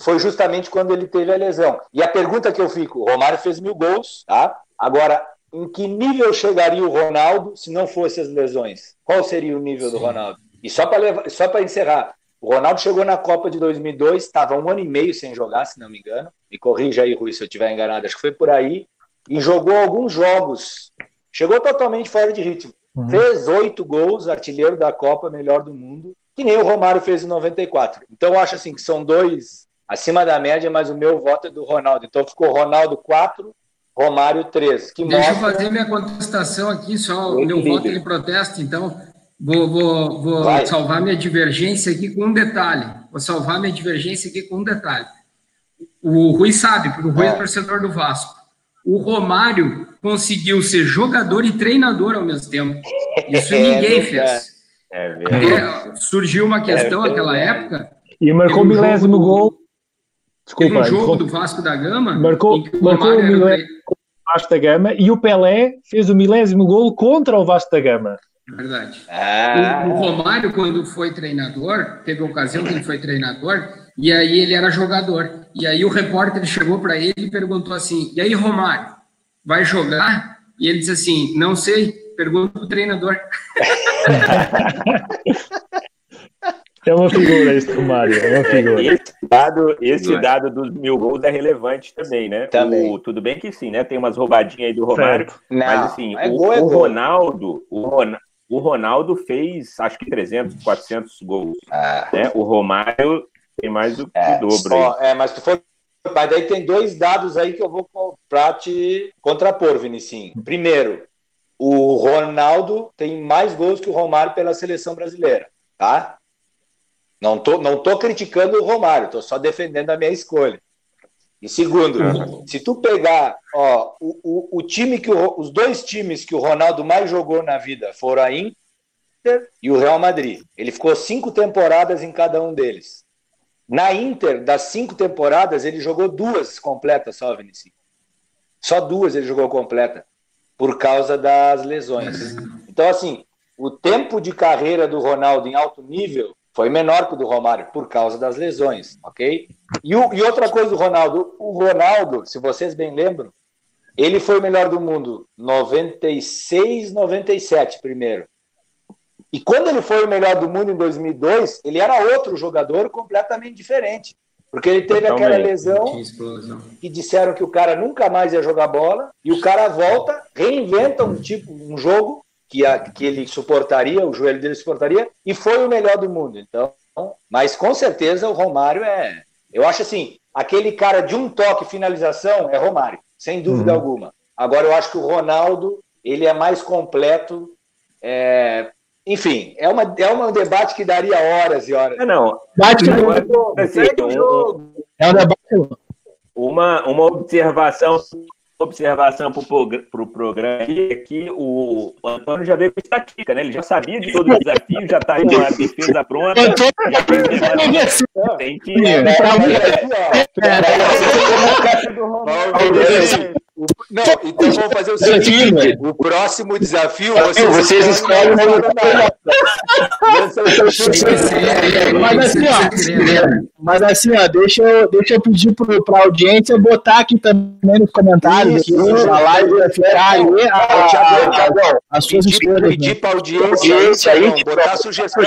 foi justamente quando ele teve a lesão. E a pergunta que eu fico, o Romário fez mil gols, tá? Agora, em que nível chegaria o Ronaldo se não fosse as lesões? Qual seria o nível do Ronaldo? E só para só para encerrar, o Ronaldo chegou na Copa de 2002, estava um ano e meio sem jogar, se não me engano. Me corrija aí, Rui, se eu estiver enganado. Acho que foi por aí. E jogou alguns jogos. Chegou totalmente fora de ritmo. Uhum. Fez oito gols, artilheiro da Copa, melhor do mundo que nem o Romário fez em 94. Então eu acho assim que são dois acima da média, mas o meu voto é do Ronaldo. Então ficou Ronaldo 4, Romário 3. Que Deixa eu mostra... fazer minha contestação aqui, só O meu voto ele protesta, então vou, vou, vou salvar minha divergência aqui com um detalhe. Vou salvar minha divergência aqui com um detalhe. O Rui sabe, porque o Rui é, É. torcedor do Vasco. O Romário conseguiu ser jogador e treinador ao mesmo tempo. [laughs] Isso É ninguém verdade. fez. É verdade. É, surgiu uma questão É naquela época, E marcou o um milésimo jogo- gol. teve Desculpa, um jogo do Vasco da Gama, Marcou- o marcou Romário o milésimo. tre- Vasco da Gama e o Pelé fez o milésimo gol contra o Vasco da Gama. Verdade. Ah, O, o Romário, quando foi treinador, teve ocasião que ele foi treinador, e aí ele era jogador. E aí o repórter chegou para ele e perguntou assim: E aí, Romário, vai jogar? E ele disse assim: Não sei, pergunta para o treinador. [laughs] É uma figura este Romário, é uma figura. Esse dado, esse é. dado dos mil gols é relevante também, né? Também. O- tudo bem que sim, né? Tem umas roubadinhas aí do Romário, não, mas assim, é o, gol, é o. Ronaldo, o, o Ronaldo fez acho que 300, 400 gols, Ah, né? O Romário tem mais do que é, o dobro só- é, mas tu for... Mas daí tem dois dados aí que eu vou para te contrapor, Vinicinho. Primeiro, o Ronaldo tem mais gols que o Romário pela seleção brasileira, tá? Não tô, não tô criticando o Romário, tô só defendendo a minha escolha. E segundo, se tu pegar, ó, o, o, o time que o, os dois times que o Ronaldo mais jogou na vida foram a Inter e o Real Madrid. Ele ficou cinco temporadas em cada um deles. Na Inter, das cinco temporadas, ele jogou duas completas só, Vinicius. Só duas ele jogou completa, por causa das lesões. Então, assim, o tempo de carreira do Ronaldo em alto nível foi menor que o do Romário, por causa das lesões, ok? E, o- e outra coisa do Ronaldo, o Ronaldo, se vocês bem lembram, ele foi o melhor do mundo 96, 97 primeiro. E quando ele foi o melhor do mundo em 2002, ele era outro jogador completamente diferente. Porque ele teve aquela Totalmente. lesão Tinha explosão. que disseram que o cara nunca mais ia jogar bola, e o cara volta, reinventa um tipo, um jogo que, a- que ele suportaria, o joelho dele suportaria, e foi o melhor do mundo. Então, mas com certeza o Romário é. Eu acho assim, aquele cara de um toque finalização é Romário, sem dúvida Uhum. alguma. Agora eu acho que o Ronaldo ele é mais completo é, enfim, é, uma, é um debate que daria horas e horas. É, não. Debate Assim, um- é um debate. uma, uma observação observação para o pro programa aqui é que o Antônio já veio com estatística, né? Ele já sabia de todo o desafio, já está aí com a defesa pronta. Tem, tem que. Não, então vamos fazer o seguinte: o próximo desafio vocês, Vocês escolhem Mas assim, ó, mas assim, ó, deixa eu, deixa eu pedir pro, pra audiência botar aqui também nos comentários aqui, na live, ficar ali a, a, as suas Pedir, escolhas. pedir né? para a audiência aí, botar sugestão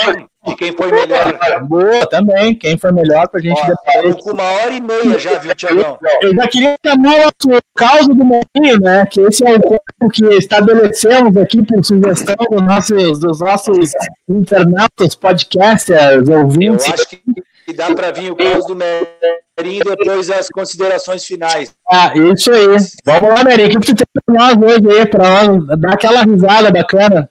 de quem foi melhor. Boa, também, quem foi melhor pra gente estamos com uma hora e meia já, viu, Tiagão? Eu já queria chamar o caos do Moinho, né? Que esse é o corpo que estabelecemos aqui por sugestão dos nossos, dos nossos internautas, podcasters, Eu ouvintes. acho que dá para vir o caos do Merinho e depois as considerações finais. Ah, isso aí. Vamos lá, Meri, o que tu tem pra nós hoje aí, nós dar aquela risada bacana?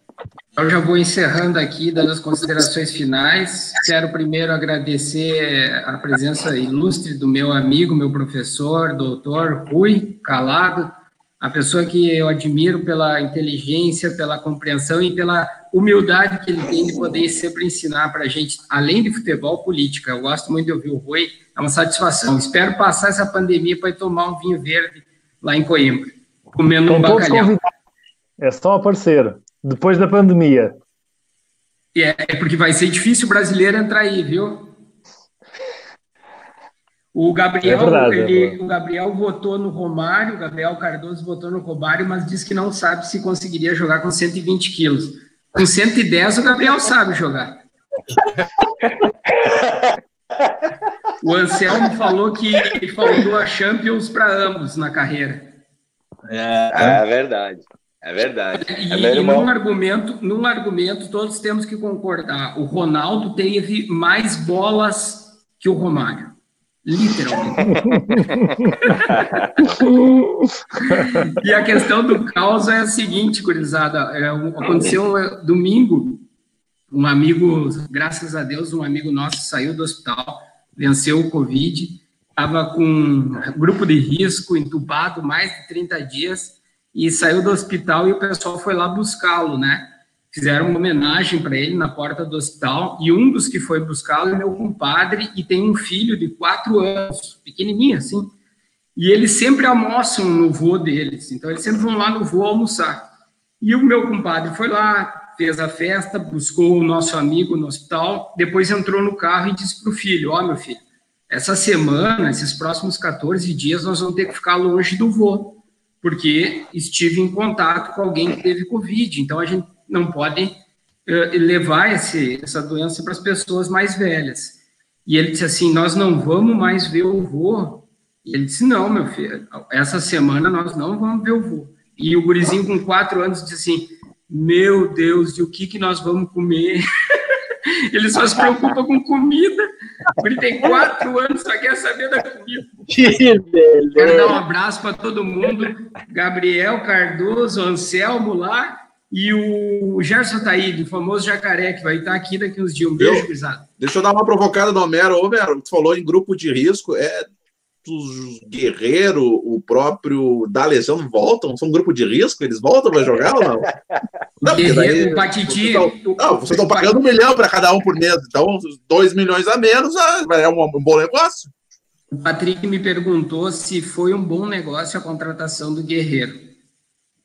Eu já vou encerrando aqui, dando as considerações finais. Quero primeiro agradecer a presença ilustre do meu amigo, meu professor, doutor Rui Calado, a pessoa que eu admiro pela inteligência, pela compreensão e pela humildade que ele tem de poder sempre ensinar para a gente, além de futebol, política. Eu gosto muito de ouvir o Rui, é uma satisfação. Espero passar essa pandemia para ir tomar um vinho verde lá em Coimbra, comendo um Estão bacalhau. É só aparecer. Depois da pandemia. É, é porque vai ser difícil o brasileiro entrar aí, viu? O Gabriel, É verdade, é ele- verdade. o Gabriel votou no Romário, o Gabriel Cardoso votou no Romário, mas disse que não sabe se conseguiria jogar com 120 quilos. Com 110, o Gabriel sabe jogar. O Anselmo falou que faltou a Champions para ambos na carreira. É verdade. É verdade. E, É meu irmão. num argumento, num argumento, todos temos que concordar. O Ronaldo teve mais bolas que o Romário. Literalmente. [laughs] e a questão do caos é a seguinte, gurizada. É, um- aconteceu é, domingo, um amigo, graças a Deus, um amigo nosso saiu do hospital, venceu o Covid, estava com grupo de risco, entubado mais de 30 dias, e saiu do hospital e o pessoal foi lá buscá-lo, né? Fizeram uma homenagem para ele na porta do hospital, e um dos que foi buscá-lo é meu compadre, e tem um filho de quatro anos, pequenininho assim, e eles sempre almoçam no voo deles, então eles sempre vão lá no voo almoçar. E o meu compadre foi lá, fez a festa, buscou o nosso amigo no hospital, depois entrou no carro e disse para o filho: Ó, meu filho, essa semana, esses próximos 14 dias, nós vamos ter que ficar longe do voo, porque estive em contato com alguém que teve Covid, então a gente não pode eh, levar esse, essa doença para as pessoas mais velhas. E ele disse assim: Nós não vamos mais ver o voo. E ele disse: Não, meu filho, essa semana nós não vamos ver o voo. E o gurizinho com quatro anos disse assim: Meu Deus, e o que, que nós vamos comer? [laughs] Ele só se preocupa com comida. Ele tem quatro anos, só quer saber da comida. Que beleza. Quero dar um abraço para todo mundo. Gabriel Cardoso, Anselmo lá e o Gerson Taíde, o famoso jacaré, que vai estar aqui daqui uns dias. Um beijo, gurizada. Deixa eu dar uma provocada no Homero. Ô, Homero, tu falou em grupo de risco, é os guerreiros, o próprio da lesão voltam? São um grupo de risco? Eles voltam para jogar ou não? [laughs] Não, porque daí- Guerreiro, o Patiti. Não, vocês estão pagando um milhão para cada um por mês, então dois milhões a menos ah, é um, um bom negócio. O Patrick me perguntou se foi um bom negócio a contratação do Guerreiro.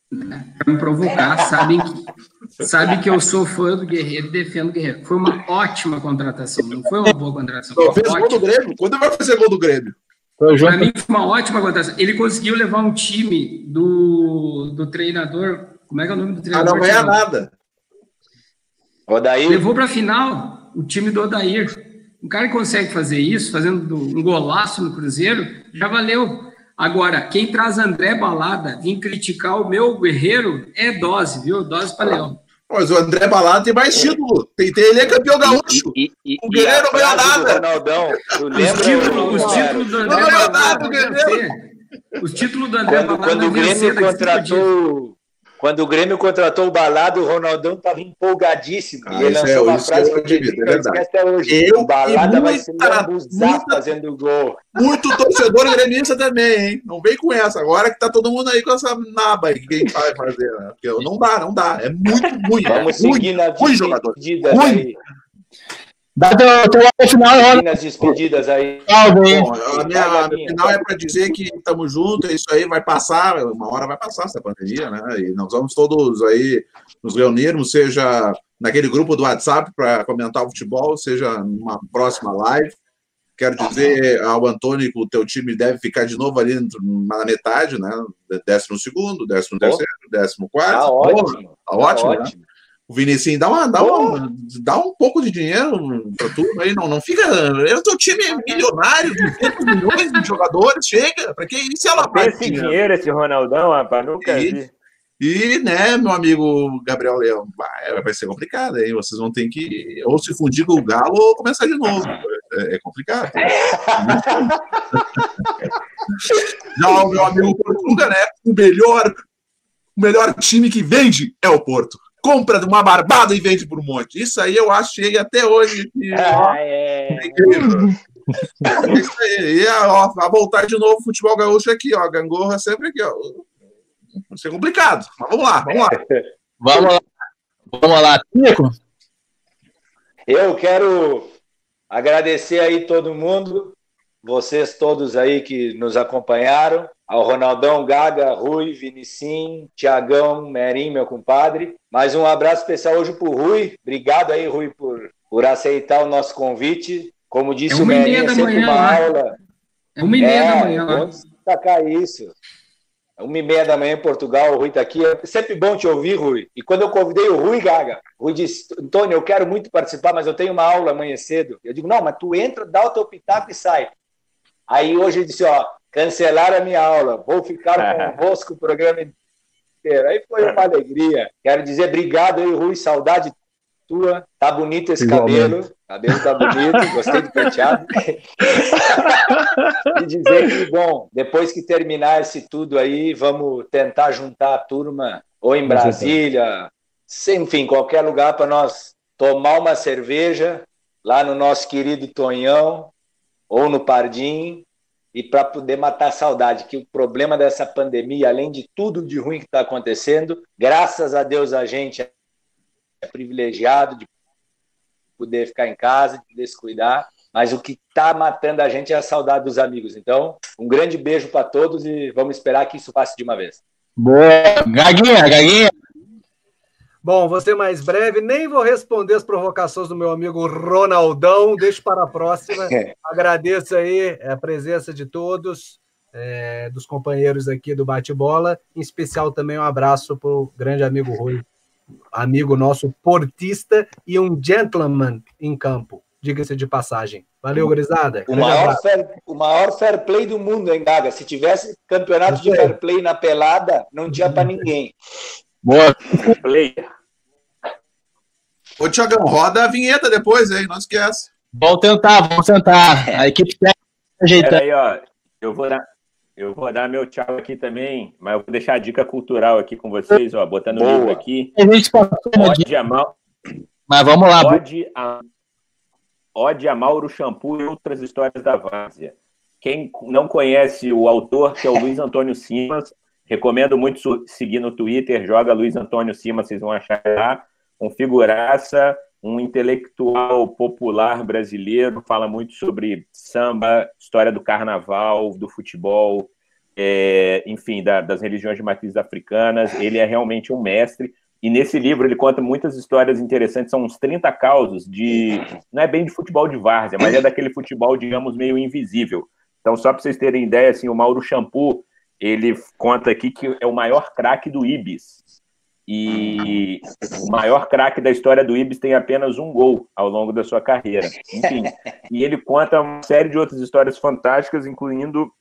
Para me provocar, sabem que, sabe que eu sou fã do Guerreiro e defendo o Guerreiro. Foi uma ótima contratação, não foi uma boa contratação. Foi fez gol do ótima. Grêmio. Quando vai fazer gol do Grêmio? Para mim foi uma ótima contratação. Ele conseguiu levar um time do, do treinador. Como é que é o nome do Ah, treinador? não ganha nada. Odair. Levou para a final o time do Odair. Um cara que consegue fazer isso, fazendo do- um golaço no Cruzeiro, já valeu. Agora, quem traz André Balada vir criticar o meu guerreiro é dose, viu? Dose para Leão. Mas o André Balada tem mais título. Tem, tem, ele é campeão gaúcho. E, e, O Guerreiro e não ganhou nada. Ronaldão, Os títulos, os Romero, títulos do Não André ganhou Balada nada, é Guerreiro. vencer. Os títulos do André quando, Balada quando é o Grêmio contratou quando o Grêmio contratou o Balado, o Ronaldão estava empolgadíssimo. Ah, e ele isso lançou é- uma frase eu que admito, eu é verdade. esqueço até hoje. Eu o Balada vai se muita- fazendo gol. Muito torcedor gremista também, hein? Não vem com essa. Agora que tá todo mundo aí com essa naba aí, que quem vai fazer, né? Porque não dá, não dá. É muito ruim. Vamos é seguir ruim jogador. despedidas Ruim. Dá teu, teu final, despedidas aí. Salve, hein? Bom, a minha, a minha final é para dizer que estamos juntos, é isso aí vai passar, uma hora vai passar essa pandemia, né? E nós vamos todos aí nos reunirmos, seja naquele grupo do WhatsApp para comentar o futebol, seja numa próxima live. Quero dizer ao Antônio que o teu time deve ficar de novo ali na metade, né? Décimo segundo, décimo terceiro, décimo quarto. Tá ótimo. Tá ótimo, né? ótimo. O Vinicinho, dá, uma, dá, uma, dá um pouco de dinheiro para tudo aí, não, não fica. O teu time é milionário, 200 milhões de jogadores, chega. Para que isso ela Tem esse dinheiro, esse Ronaldão, rapaz, nunca E- vi. E, né, meu amigo Gabriel Leão, vai, vai ser complicado, hein? Vocês vão ter que ou se fundir com o Galo ou começar de novo. É, é complicado. [laughs] Já o meu amigo Portuga, né? O melhor, o melhor time que vende é o Porto. Compra de uma barbada e vende por um monte. Isso aí eu achei até hoje. Que, Ah, é. incrível. É [laughs] isso aí. E ó, a voltar de novo o futebol gaúcho aqui, ó. Gangorra sempre aqui, ó. Vai ser complicado. Mas vamos lá, vamos lá. Vamos lá. Vamos lá. Tico, Eu quero agradecer aí todo mundo, vocês todos aí que nos acompanharam, ao Ronaldão, Gaga, Rui, Vinicim, Tiagão, Merim, meu compadre. Mais um abraço especial hoje pro Rui. Obrigado aí, Rui, por, por aceitar o nosso convite. Como disse É o Merim, é da sempre manhã uma aula. É uma e meia da É, manhã lá. vamos destacar isso. É Uma e meia da manhã em Portugal, o Rui está aqui. É sempre bom te ouvir, Rui. E quando eu convidei o Rui Gaga, o Rui disse: Antônio, eu quero muito participar, mas eu tenho uma aula amanhã cedo. Eu digo: não, mas tu entra, dá o teu pitaco e sai. Aí hoje ele disse: ó, cancelaram a minha aula, vou ficar convosco o programa inteiro. Aí foi uma alegria. Quero dizer obrigado aí, Rui, saudade tua. Tá bonito esse Igualmente. cabelo. Cabelo tá bonito, [laughs] gostei do penteado. e dizer que, bom, depois que terminar esse tudo aí, vamos tentar juntar a turma, ou em Brasília, enfim, qualquer lugar para nós tomar uma cerveja lá no nosso querido Tonhão, ou no Pardim, e para poder matar a saudade, que o problema dessa pandemia, além de tudo de ruim que está acontecendo, graças a Deus a gente é privilegiado de poder ficar em casa, de se cuidar, mas o que está matando a gente é a saudade dos amigos. Então, um grande beijo para todos e vamos esperar que isso passe de uma vez. Boa. Gaguinha, Gaguinha. Bom, vou ser mais breve, nem vou responder as provocações do meu amigo Ronaldão, deixo para a próxima. [laughs] Agradeço aí a presença de todos, é, dos companheiros aqui do Bate-Bola, em especial também um abraço para o grande amigo Rui, amigo nosso portista e um gentleman em campo, diga-se de passagem. Valeu, gurizada. O maior, fair, o maior fair play do mundo, hein, Gaga? Se tivesse campeonato de fair play na pelada, não tinha para [laughs] ninguém. Boa. Player. Ô, Tiagão, roda a vinheta depois, hein? Não esquece. Vamos tentar, vamos tentar. A equipe tá ajeitando. Peraí, ó. Eu vou dar. Eu vou dar meu tchau aqui também, mas eu vou deixar a dica cultural aqui com vocês, ó, botando o livro aqui. A gente passou uma dica, Ode a, Mau- mas vamos lá. Ode a, Ode a Mauro Shampoo e outras histórias da Várzea. Quem não conhece o autor, que é o Luiz Antônio Simas, recomendo muito seguir no Twitter, joga Luiz Antônio Simas, vocês vão achar lá. Um figuraça, um intelectual popular brasileiro, fala muito sobre samba, história do carnaval, do futebol, é, enfim, da- das religiões de matrizes africanas. Ele é realmente um mestre. E nesse livro ele conta muitas histórias interessantes, são uns 30 causos de. Não é bem de futebol de várzea, mas é daquele futebol, digamos, meio invisível. Então, só para vocês terem ideia, assim, o Mauro Shampoo, ele conta aqui que é o maior craque do Ibis. E o maior craque da história do Ibis tem apenas um gol ao longo da sua carreira. Enfim, e ele conta uma série de outras histórias fantásticas, incluindo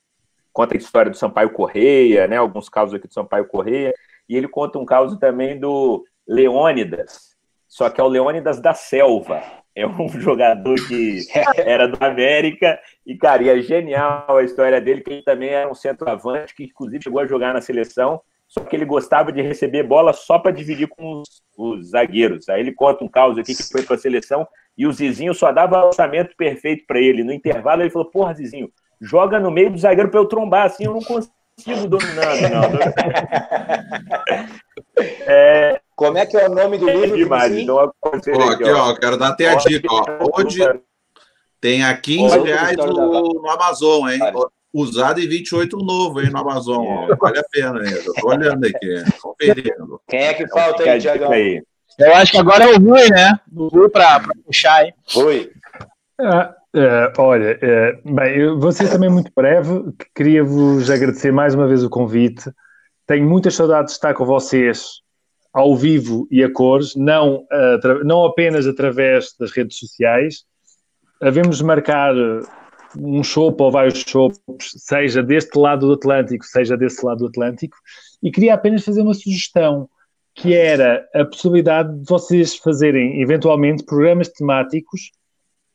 conta a história do Sampaio Correia, né? Alguns casos aqui do Sampaio Correia, e ele conta um caso também do Leônidas, só que é o Leônidas da Selva. É um [laughs] jogador que [laughs] era do América e, cara, e é genial a história dele, que ele também era um centroavante, que inclusive chegou a jogar na seleção só que ele gostava de receber bola só para dividir com os, os, zagueiros. Aí ele conta um caos aqui que foi para a seleção e o Zizinho só dava lançamento perfeito para ele. No intervalo ele falou: Porra, Zizinho, joga no meio do zagueiro para eu trombar, assim eu não consigo dominando, não. [laughs] é, Como é que é o nome do É livro? demais, então, ó, aqui, ó, quero dar até a dica. Ó. Hoje tem a 15 reais no, no Amazon, hein? Usado em 28 novo, hein, no Amazon. Ó. Vale a pena ainda. Eu tô olhando aqui, conferindo. Quem é que falta aí, Tiagão? Eu acho que agora é o Rui, né? O Rui para puxar, hein? Rui. Ah, é, olha, é, bem, eu vou ser também muito breve. Queria vos agradecer mais uma vez o convite. Tenho muitas saudades de estar com vocês ao vivo e a cores, não, não apenas através das redes sociais. Havemos de marcar um chopp ou vários chopps, seja deste lado do Atlântico, seja desse lado do Atlântico, e queria apenas fazer uma sugestão, que era a possibilidade de vocês fazerem, eventualmente, programas temáticos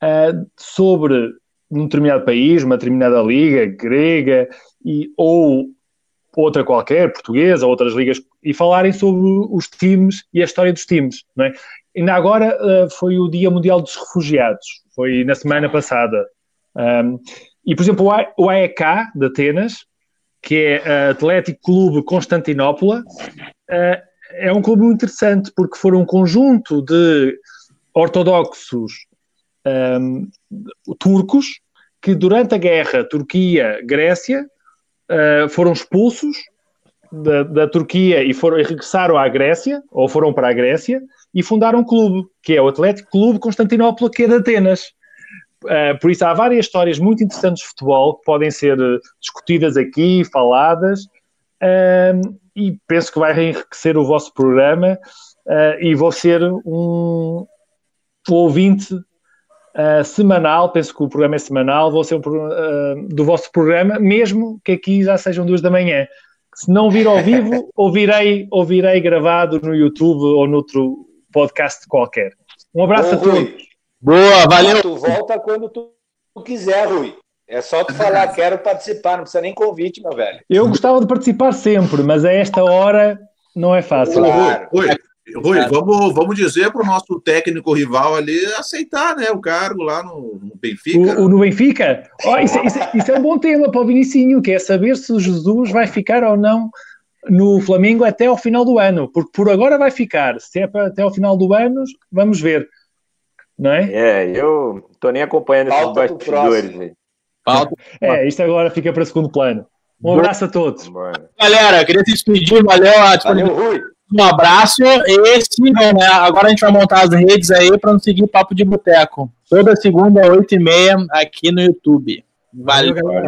uh, sobre um determinado país, uma determinada liga grega, e, ou outra qualquer, portuguesa, outras ligas, e falarem sobre os times e a história dos times. Não é? Ainda agora uh, foi o Dia Mundial dos Refugiados, foi na semana passada. Um, e, por exemplo, o AEK de Atenas, que é Atlético Clube Constantinopla, uh, é um clube muito interessante porque foram um conjunto de ortodoxos um, turcos que durante a guerra Turquia-Grécia uh, foram expulsos da, da, Turquia e, foram, e regressaram à Grécia, ou foram para a Grécia, e fundaram um clube, que é o Atlético Clube Constantinopla, que é de Atenas. Uh, por isso há várias histórias muito interessantes de futebol que podem ser discutidas aqui, faladas, uh, e penso que vai enriquecer o vosso programa uh, e vou ser um, um ouvinte semanal, penso que o programa é semanal, vou ser um, do vosso programa, mesmo que aqui já sejam duas da manhã. Se não vir ao vivo, [laughs] ouvirei, ouvirei gravado no YouTube ou noutro podcast qualquer. Um abraço Ô, a todos. Rui, Boa, valeu. Tu volta quando tu quiser, Rui. É só tu falar, [laughs] quero participar, não precisa nem convite, meu velho. Eu gostava de participar sempre, mas a esta hora não é fácil. Claro. Rui, Rui vamos, vamos dizer para o nosso técnico rival ali aceitar né, o cargo lá no, no Benfica. O, o no Benfica? Oh, isso, isso, isso, é um bom tema para o Vinicinho, que é saber se o Jesus vai ficar ou não no Flamengo até ao final do ano, porque por agora vai ficar. Se é para até ao final do ano, vamos ver. Não é? É, eu tô nem acompanhando Falta esses bastidores aí. Falta. É, isto agora fica para segundo plano. Um abraço a todos. Galera, queria te despedir, valeu a Valeu, Rui. Um abraço e sigam, né? Agora a gente vai montar as redes aí para nos seguir Papo de Boteco. Toda segunda, 8 e meia, aqui no YouTube. Valeu. galera.